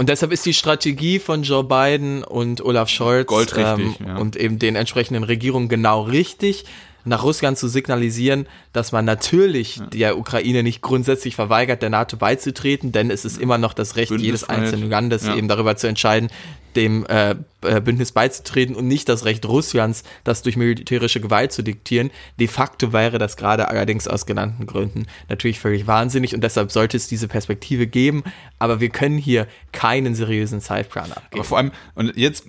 Und deshalb ist die Strategie von Joe Biden und Olaf Scholz ähm, ja. und eben den entsprechenden Regierungen genau richtig, nach Russland zu signalisieren, dass man natürlich ja. der Ukraine nicht grundsätzlich verweigert, der NATO beizutreten, denn es ist immer noch das Recht jedes einzelnen Landes, ja. eben darüber zu entscheiden, dem äh, äh, Bündnis beizutreten und nicht das Recht Russlands, das durch militärische Gewalt zu diktieren. De facto wäre das gerade allerdings aus genannten Gründen natürlich völlig wahnsinnig und deshalb sollte es diese Perspektive geben, aber wir können hier keinen seriösen Zeitplan abgeben. Aber vor allem, und jetzt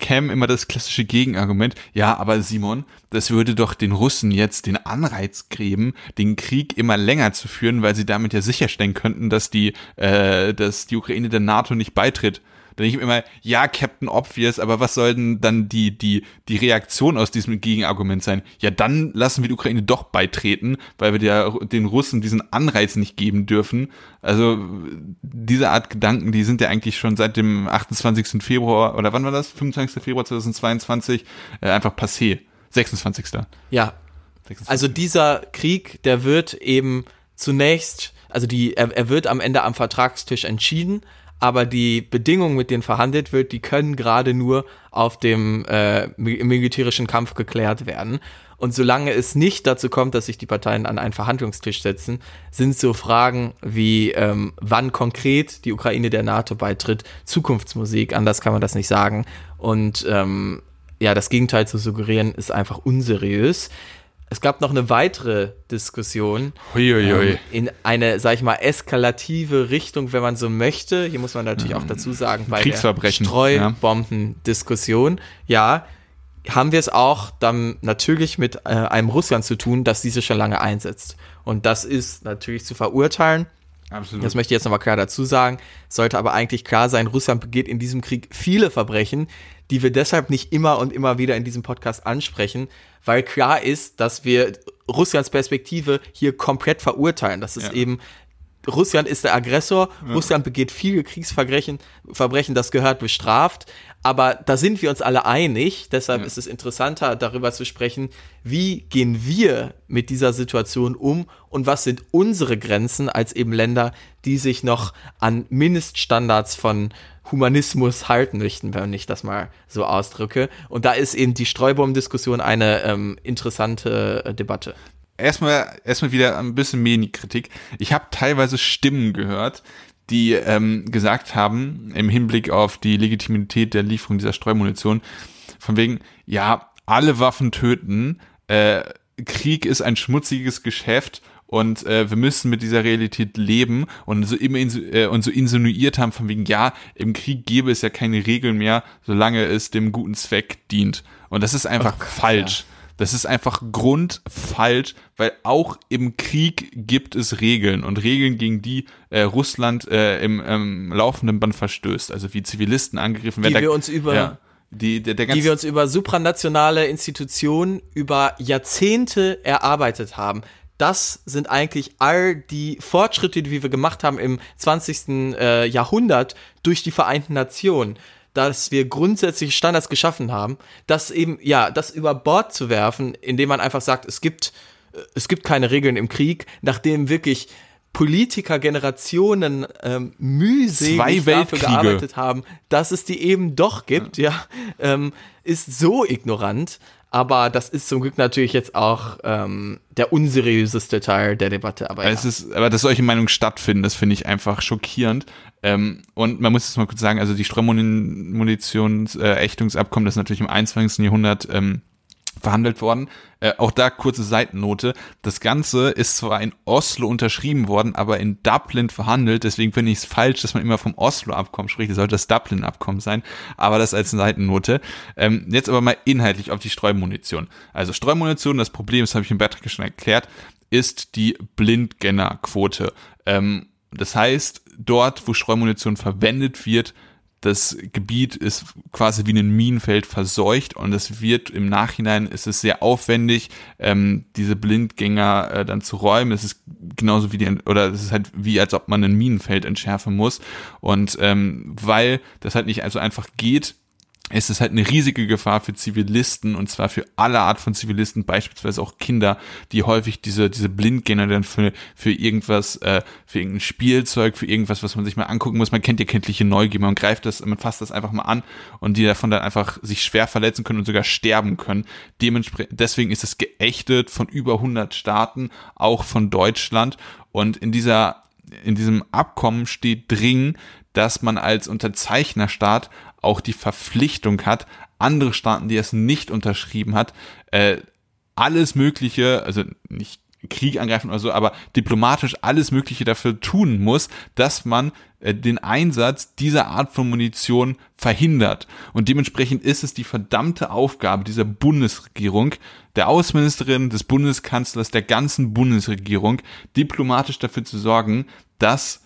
käme immer das klassische Gegenargument, ja, aber Simon, das würde doch den Russen jetzt den Anreiz geben, den Krieg immer länger zu führen, weil sie damit ja sicherstellen könnten, dass die, äh, dass die Ukraine der NATO nicht beitritt. Da denke ich mir immer, ja, Captain Obvious, aber was soll denn dann die, die, die Reaktion aus diesem Gegenargument sein? Ja, dann lassen wir die Ukraine doch beitreten, weil wir der, den Russen diesen Anreiz nicht geben dürfen. Also diese Art Gedanken, die sind ja eigentlich schon seit dem 28. Februar, oder wann war das? 25. Februar 2022, äh, einfach passé. 26. Ja. 26. Also dieser Krieg, der wird eben zunächst, also die, er, er wird am Ende am Vertragstisch entschieden, aber die Bedingungen, mit denen verhandelt wird, die können gerade nur auf dem äh, militärischen Kampf geklärt werden. Und solange es nicht dazu kommt, dass sich die Parteien an einen Verhandlungstisch setzen, sind so Fragen wie, ähm, wann konkret die Ukraine der NATO beitritt, Zukunftsmusik, anders kann man das nicht sagen. Und ähm, ja, das Gegenteil zu suggerieren, ist einfach unseriös. Es gab noch eine weitere Diskussion ähm, in eine, sag ich mal, eskalative Richtung, wenn man so möchte. Hier muss man natürlich auch dazu sagen, bei der Streubombendiskussion, ja, haben wir es auch dann natürlich mit äh, einem Russland zu tun, das diese schon lange einsetzt. Und das ist natürlich zu verurteilen. Absolut. Das möchte ich jetzt nochmal klar dazu sagen. Sollte aber eigentlich klar sein, Russland begeht in diesem Krieg viele Verbrechen, die wir deshalb nicht immer und immer wieder in diesem Podcast ansprechen, weil klar ist, dass wir Russlands Perspektive hier komplett verurteilen. Das ist ja. eben Russland ist der Aggressor, ja. Russland begeht viele Kriegsverbrechen, Verbrechen, das gehört bestraft. Aber da sind wir uns alle einig. Deshalb ja. ist es interessanter, darüber zu sprechen, wie gehen wir mit dieser Situation um und was sind unsere Grenzen als eben Länder, die sich noch an Mindeststandards von Humanismus halten möchten, wenn ich das mal so ausdrücke. Und da ist eben die Streubaum-Diskussion eine ähm, interessante äh, Debatte erstmal erstmal wieder ein bisschen Mini-Kritik. Ich habe teilweise Stimmen gehört, die ähm, gesagt haben, im Hinblick auf die Legitimität der Lieferung dieser Streumunition, von wegen, ja, alle Waffen töten, äh, Krieg ist ein schmutziges Geschäft und äh, wir müssen mit dieser Realität leben und so immer äh, und so insinuiert haben von wegen ja im Krieg gäbe es ja keine Regeln mehr, solange es dem guten Zweck dient und das ist einfach oh Gott, falsch. Ja. Das ist einfach grundfalsch, weil auch im Krieg gibt es Regeln und Regeln, gegen die äh, Russland äh, im, im laufenden Band verstößt. Also wie Zivilisten angegriffen werden. Die wir uns über ja, die, der, der die wir uns über supranationale Institutionen über Jahrzehnte erarbeitet haben. Das sind eigentlich all die Fortschritte, die wir gemacht haben im 20. Äh, Jahrhundert durch die Vereinten Nationen dass wir grundsätzliche Standards geschaffen haben, das eben, ja, das über Bord zu werfen, indem man einfach sagt, es gibt, äh, es gibt keine Regeln im Krieg, nachdem wirklich Politikergenerationen ähm, mühselig dafür gearbeitet haben, dass es die eben doch gibt, ja, ja ähm, ist so ignorant. Aber das ist zum Glück natürlich jetzt auch ähm, der unseriöseste Teil der Debatte. Aber, ja. es ist, aber dass solche Meinungen stattfinden, das finde ich einfach schockierend. Ähm, und man muss es mal kurz sagen, also die Streumunitionsächtungsabkommen, äh, das ist natürlich im 21. Jahrhundert ähm, verhandelt worden. Äh, auch da kurze Seitennote. Das Ganze ist zwar in Oslo unterschrieben worden, aber in Dublin verhandelt. Deswegen finde ich es falsch, dass man immer vom Oslo-Abkommen spricht. Es sollte das Dublin-Abkommen sein. Aber das als Seitennote. Ähm, jetzt aber mal inhaltlich auf die Streumunition. Also Streumunition, das Problem, das habe ich im Beitrag schon erklärt, ist die Blindgängerquote. Ähm, das heißt, dort, wo Streumunition verwendet wird, das Gebiet ist quasi wie ein Minenfeld verseucht und es wird im Nachhinein ist es sehr aufwendig, ähm, diese Blindgänger äh, dann zu räumen. Es ist genauso wie die, oder es ist halt wie, als ob man ein Minenfeld entschärfen muss. Und ähm, weil das halt nicht also einfach geht, es ist halt eine riesige Gefahr für Zivilisten und zwar für alle Art von Zivilisten, beispielsweise auch Kinder, die häufig diese, diese Blindgänger dann für, für irgendwas, äh, für irgendein Spielzeug, für irgendwas, was man sich mal angucken muss. Man kennt die kindliche Neugier, man greift das, man fasst das einfach mal an und die davon dann einfach sich schwer verletzen können und sogar sterben können. Dementsprechend, deswegen ist es geächtet von über 100 Staaten, auch von Deutschland und in dieser in diesem Abkommen steht dringend, dass man als Unterzeichnerstaat auch die Verpflichtung hat, andere Staaten, die es nicht unterschrieben hat, äh, alles Mögliche, also nicht Krieg angreifen oder so, aber diplomatisch alles Mögliche dafür tun muss, dass man äh, den Einsatz dieser Art von Munition verhindert. Und dementsprechend ist es die verdammte Aufgabe dieser Bundesregierung, der Außenministerin, des Bundeskanzlers, der ganzen Bundesregierung, diplomatisch dafür zu sorgen, dass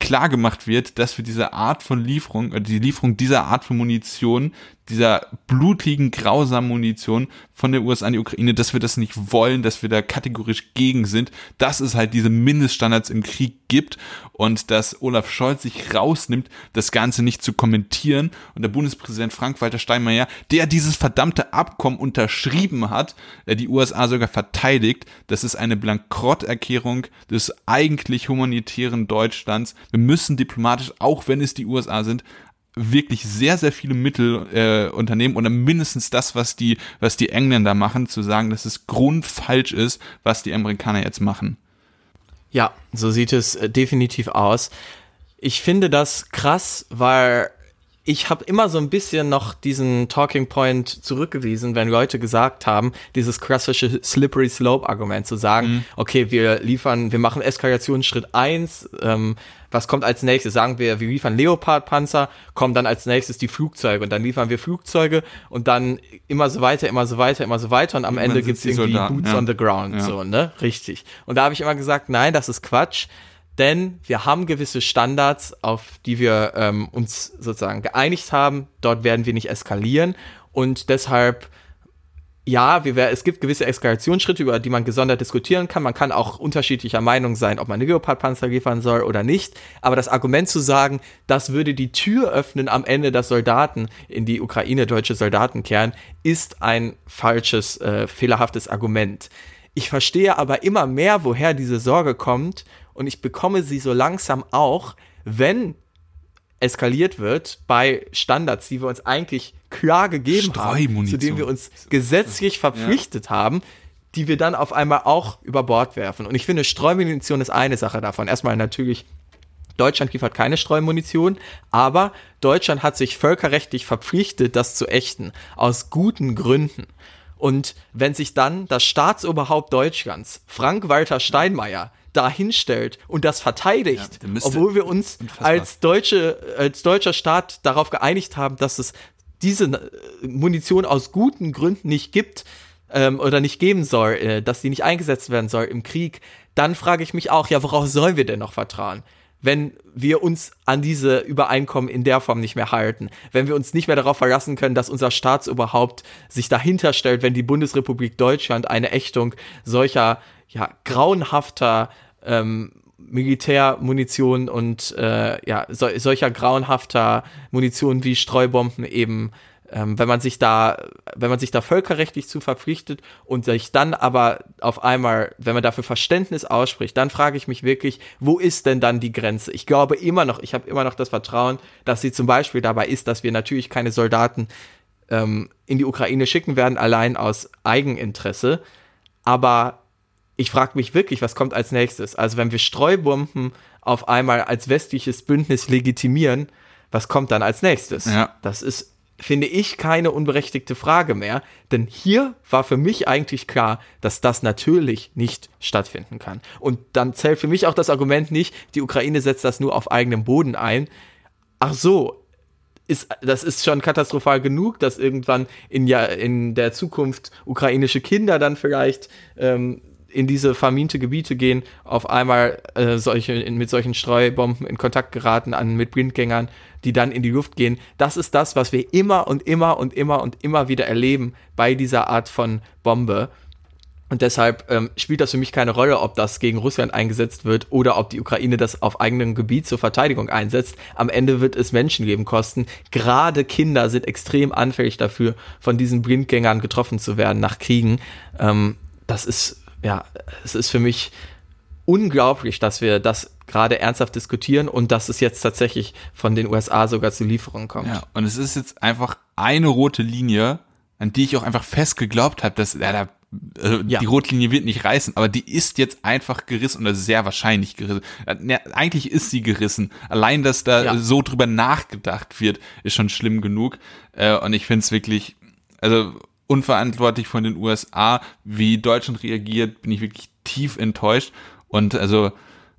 klar gemacht wird, dass wir diese Art von Lieferung, oder die Lieferung dieser Art von Munition dieser blutigen, grausamen Munition von der USA an die Ukraine, dass wir das nicht wollen, dass wir da kategorisch gegen sind, dass es halt diese Mindeststandards im Krieg gibt und dass Olaf Scholz sich rausnimmt, das Ganze nicht zu kommentieren und der Bundespräsident Frank-Walter Steinmeier, der dieses verdammte Abkommen unterschrieben hat, die USA sogar verteidigt, das ist eine Bankrotterklärung des eigentlich humanitären Deutschlands. Wir müssen diplomatisch, auch wenn es die USA sind, wirklich sehr, sehr viele Mittel äh, unternehmen oder mindestens das, was die, was die Engländer machen, zu sagen, dass es grundfalsch ist, was die Amerikaner jetzt machen. Ja, so sieht es äh, definitiv aus. Ich finde das krass, weil ich habe immer so ein bisschen noch diesen Talking Point zurückgewiesen, wenn Leute gesagt haben, dieses klassische Slippery Slope Argument zu sagen, mhm. okay, wir liefern, wir machen Eskalationsschritt eins ähm, was kommt als nächstes? Sagen wir, wir liefern Leopard-Panzer, kommen dann als nächstes die Flugzeuge und dann liefern wir Flugzeuge und dann immer so weiter, immer so weiter, immer so weiter und am Ende gibt's irgendwie Soldaten, Boots ja. on the ground, ja. so, ne? Richtig. Und da habe ich immer gesagt, nein, das ist Quatsch denn wir haben gewisse Standards, auf die wir ähm, uns sozusagen geeinigt haben. Dort werden wir nicht eskalieren und deshalb ja, wir, es gibt gewisse Eskalationsschritte, über die man gesondert diskutieren kann. Man kann auch unterschiedlicher Meinung sein, ob man eine Leopard-Panzer liefern soll oder nicht. Aber das Argument zu sagen, das würde die Tür öffnen am Ende, dass Soldaten in die Ukraine deutsche Soldaten kehren, ist ein falsches, äh, fehlerhaftes Argument. Ich verstehe aber immer mehr, woher diese Sorge kommt und ich bekomme sie so langsam auch, wenn eskaliert wird bei Standards, die wir uns eigentlich klar gegeben haben, zu denen wir uns gesetzlich verpflichtet ja. haben, die wir dann auf einmal auch über Bord werfen. Und ich finde, Streumunition ist eine Sache davon. Erstmal natürlich, Deutschland liefert keine Streumunition, aber Deutschland hat sich völkerrechtlich verpflichtet, das zu ächten. Aus guten Gründen. Und wenn sich dann das Staatsoberhaupt Deutschlands, Frank-Walter Steinmeier, da hinstellt und das verteidigt, ja, obwohl wir uns als deutsche, als deutscher Staat darauf geeinigt haben, dass es diese äh, Munition aus guten Gründen nicht gibt ähm, oder nicht geben soll, äh, dass die nicht eingesetzt werden soll im Krieg, dann frage ich mich auch, ja, worauf sollen wir denn noch vertrauen? wenn wir uns an diese Übereinkommen in der Form nicht mehr halten, wenn wir uns nicht mehr darauf verlassen können, dass unser Staatsoberhaupt sich dahinter stellt, wenn die Bundesrepublik Deutschland eine Ächtung solcher ja, grauenhafter ähm, Militärmunition und äh, ja, so, solcher grauenhafter Munition wie Streubomben eben, ähm, wenn man sich da, wenn man sich da völkerrechtlich zu verpflichtet und sich dann aber auf einmal, wenn man dafür Verständnis ausspricht, dann frage ich mich wirklich, wo ist denn dann die Grenze? Ich glaube immer noch, ich habe immer noch das Vertrauen, dass sie zum Beispiel dabei ist, dass wir natürlich keine Soldaten ähm, in die Ukraine schicken werden, allein aus Eigeninteresse. Aber ich frage mich wirklich, was kommt als nächstes? Also wenn wir Streubomben auf einmal als westliches Bündnis legitimieren, was kommt dann als nächstes? Ja. Das ist, finde ich, keine unberechtigte Frage mehr, denn hier war für mich eigentlich klar, dass das natürlich nicht stattfinden kann. Und dann zählt für mich auch das Argument nicht, die Ukraine setzt das nur auf eigenem Boden ein. Ach so, ist, das ist schon katastrophal genug, dass irgendwann in, ja, in der Zukunft ukrainische Kinder dann vielleicht ähm, in diese verminte Gebiete gehen, auf einmal äh, solche, in, mit solchen Streubomben in Kontakt geraten an mit Blindgängern, die dann in die Luft gehen. Das ist das, was wir immer und immer und immer und immer wieder erleben bei dieser Art von Bombe. Und deshalb ähm, spielt das für mich keine Rolle, ob das gegen Russland eingesetzt wird oder ob die Ukraine das auf eigenem Gebiet zur Verteidigung einsetzt. Am Ende wird es Menschenleben kosten. Gerade Kinder sind extrem anfällig dafür, von diesen Blindgängern getroffen zu werden nach Kriegen. Ähm, das ist ja, es ist für mich unglaublich, dass wir das gerade ernsthaft diskutieren und dass es jetzt tatsächlich von den USA sogar zu Lieferungen kommt. Ja, und es ist jetzt einfach eine rote Linie, an die ich auch einfach fest geglaubt habe, dass ja, da, also ja. die rote Linie wird nicht reißen, aber die ist jetzt einfach gerissen oder sehr wahrscheinlich gerissen. Ja, eigentlich ist sie gerissen. Allein, dass da ja. so drüber nachgedacht wird, ist schon schlimm genug. Äh, und ich finde es wirklich, also unverantwortlich von den USA. Wie Deutschland reagiert, bin ich wirklich tief enttäuscht. Und also,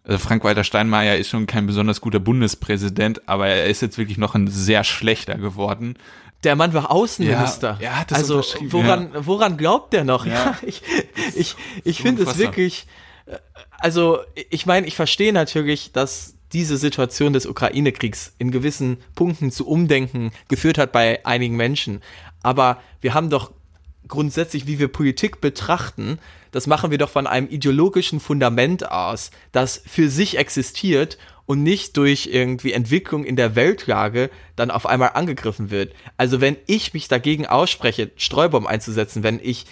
also Frank-Walter Steinmeier ist schon kein besonders guter Bundespräsident, aber er ist jetzt wirklich noch ein sehr schlechter geworden. Der Mann war Außenminister. Ja, er hat das also woran, ja. woran glaubt der noch? Ja, ich, ich, ich finde es wirklich. Äh, also ich meine, ich verstehe natürlich, dass diese Situation des Ukraine-Kriegs in gewissen Punkten zu Umdenken geführt hat bei einigen Menschen. Aber wir haben doch grundsätzlich, wie wir Politik betrachten, das machen wir doch von einem ideologischen Fundament aus, das für sich existiert und nicht durch irgendwie Entwicklung in der Weltlage dann auf einmal angegriffen wird. Also wenn ich mich dagegen ausspreche, Streubomben einzusetzen, wenn ich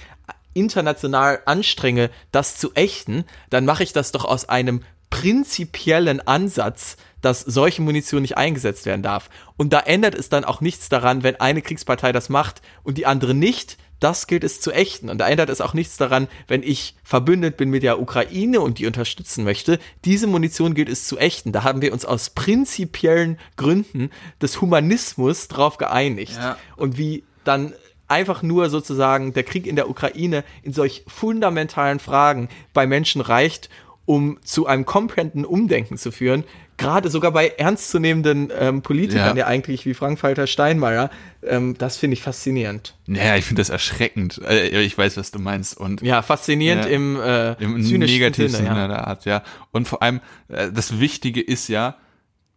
international anstrenge, das zu ächten, dann mache ich das doch aus einem prinzipiellen Ansatz, dass solche Munition nicht eingesetzt werden darf. Und da ändert es dann auch nichts daran, wenn eine Kriegspartei das macht und die andere nicht, das gilt es zu ächten. Und da ändert es auch nichts daran, wenn ich verbündet bin mit der Ukraine und die unterstützen möchte. Diese Munition gilt es zu ächten. Da haben wir uns aus prinzipiellen Gründen des Humanismus drauf geeinigt. Ja. Und wie dann einfach nur sozusagen der Krieg in der Ukraine in solch fundamentalen Fragen bei Menschen reicht, um zu einem kompletten Umdenken zu führen, gerade sogar bei ernstzunehmenden ähm, Politikern, ja. ja. eigentlich wie Frank-Walter Steinmeier, ähm, das finde ich faszinierend. Ja, ich finde das erschreckend. Äh, ich weiß, was du meinst. Und ja, faszinierend ja, im, äh, im negativen Sinne, ja. der Art, ja. Und vor allem, äh, das Wichtige ist ja,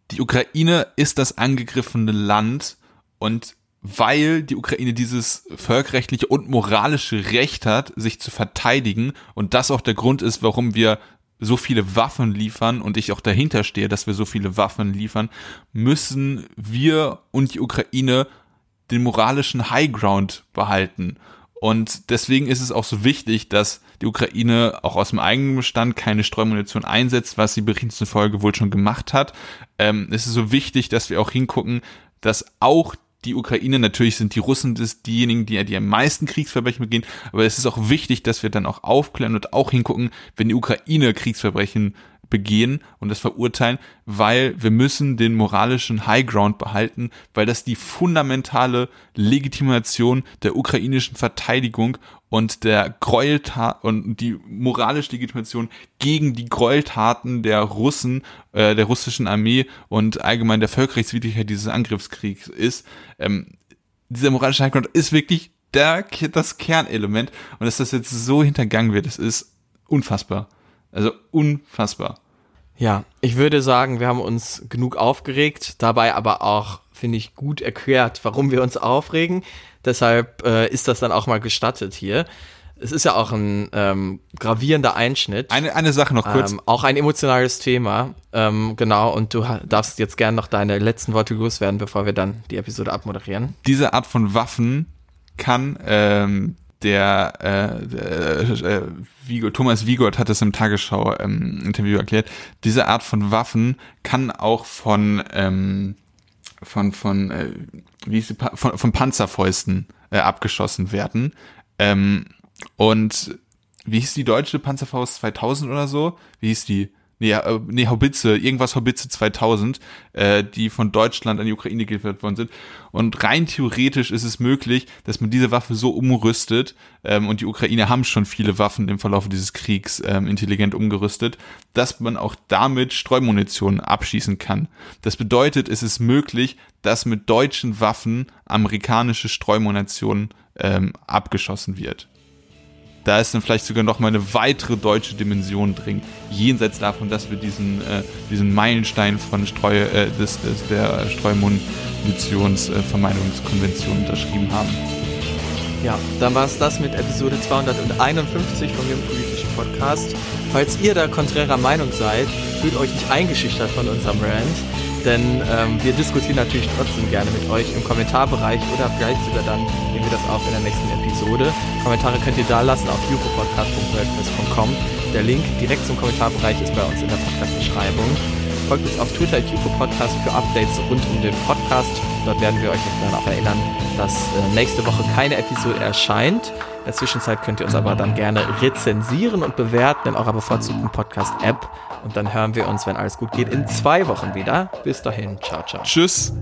die Ukraine ist das angegriffene Land und weil die Ukraine dieses völkerrechtliche und moralische Recht hat, sich zu verteidigen und das auch der Grund ist, warum wir so viele Waffen liefern und ich auch dahinter stehe, dass wir so viele Waffen liefern, müssen wir und die Ukraine den moralischen Highground behalten. Und deswegen ist es auch so wichtig, dass die Ukraine auch aus dem eigenen Bestand keine Streumunition einsetzt, was sie berichten zufolge wohl schon gemacht hat. Ähm, es ist so wichtig, dass wir auch hingucken, dass auch die Ukraine, natürlich sind die Russen das, diejenigen, die, die am meisten Kriegsverbrechen begehen, aber es ist auch wichtig, dass wir dann auch aufklären und auch hingucken, wenn die Ukraine Kriegsverbrechen begehen und das verurteilen, weil wir müssen den moralischen High Ground behalten, weil das die fundamentale Legitimation der ukrainischen Verteidigung und der Gräueltat und die moralische Legitimation gegen die Gräueltaten der Russen, äh, der russischen Armee und allgemein der Völkerrechtswidrigkeit dieses Angriffskriegs ist. Ähm, dieser moralische High Ground ist wirklich der, das Kernelement und dass das jetzt so hintergangen wird, das ist unfassbar. Also unfassbar. Ja, ich würde sagen, wir haben uns genug aufgeregt, dabei aber auch, finde ich, gut erklärt, warum wir uns aufregen. Deshalb äh, ist das dann auch mal gestattet hier. Es ist ja auch ein ähm, gravierender Einschnitt. Eine, eine Sache noch kurz. Ähm, auch ein emotionales Thema. Ähm, genau, und du darfst jetzt gerne noch deine letzten Worte loswerden, bevor wir dann die Episode abmoderieren. Diese Art von Waffen kann ähm, der, äh, der äh, Vigo, Thomas Wiegold hat es im Tagesschau-Interview ähm, erklärt, diese Art von Waffen kann auch von, ähm, von, von, äh, wie ist die, von, von Panzerfäusten äh, abgeschossen werden. Ähm, und wie hieß die deutsche Panzerfaust 2000 oder so? Wie hieß die? Nee, äh, nee, Haubitze, irgendwas Haubitze 2000, äh, die von Deutschland an die Ukraine geliefert worden sind. Und rein theoretisch ist es möglich, dass man diese Waffe so umrüstet, ähm, und die Ukraine haben schon viele Waffen im Verlauf dieses Kriegs ähm, intelligent umgerüstet, dass man auch damit Streumunition abschießen kann. Das bedeutet, es ist möglich, dass mit deutschen Waffen amerikanische Streumunition ähm, abgeschossen wird da ist dann vielleicht sogar noch mal eine weitere deutsche Dimension drin, jenseits davon, dass wir diesen, äh, diesen Meilenstein von Streu, äh, des, des, der Streumunitionsvermeidungskonvention unterschrieben haben. Ja, dann war es das mit Episode 251 von dem politischen Podcast. Falls ihr da konträrer Meinung seid, fühlt euch nicht eingeschüchtert von unserem Rant denn ähm, wir diskutieren natürlich trotzdem gerne mit euch im Kommentarbereich oder vielleicht sogar dann nehmen wir das auf in der nächsten Episode. Kommentare könnt ihr da lassen auf jupopodcast.wordpress.com. Der Link direkt zum Kommentarbereich ist bei uns in der Podcast-Beschreibung. Folgt uns auf Twitter Podcast für Updates rund um den Podcast. Dort werden wir euch dann auch erinnern, dass äh, nächste Woche keine Episode erscheint. In der Zwischenzeit könnt ihr uns aber dann gerne rezensieren und bewerten in eurer bevorzugten Podcast-App. Und dann hören wir uns, wenn alles gut geht, in zwei Wochen wieder. Bis dahin. Ciao, ciao. Tschüss.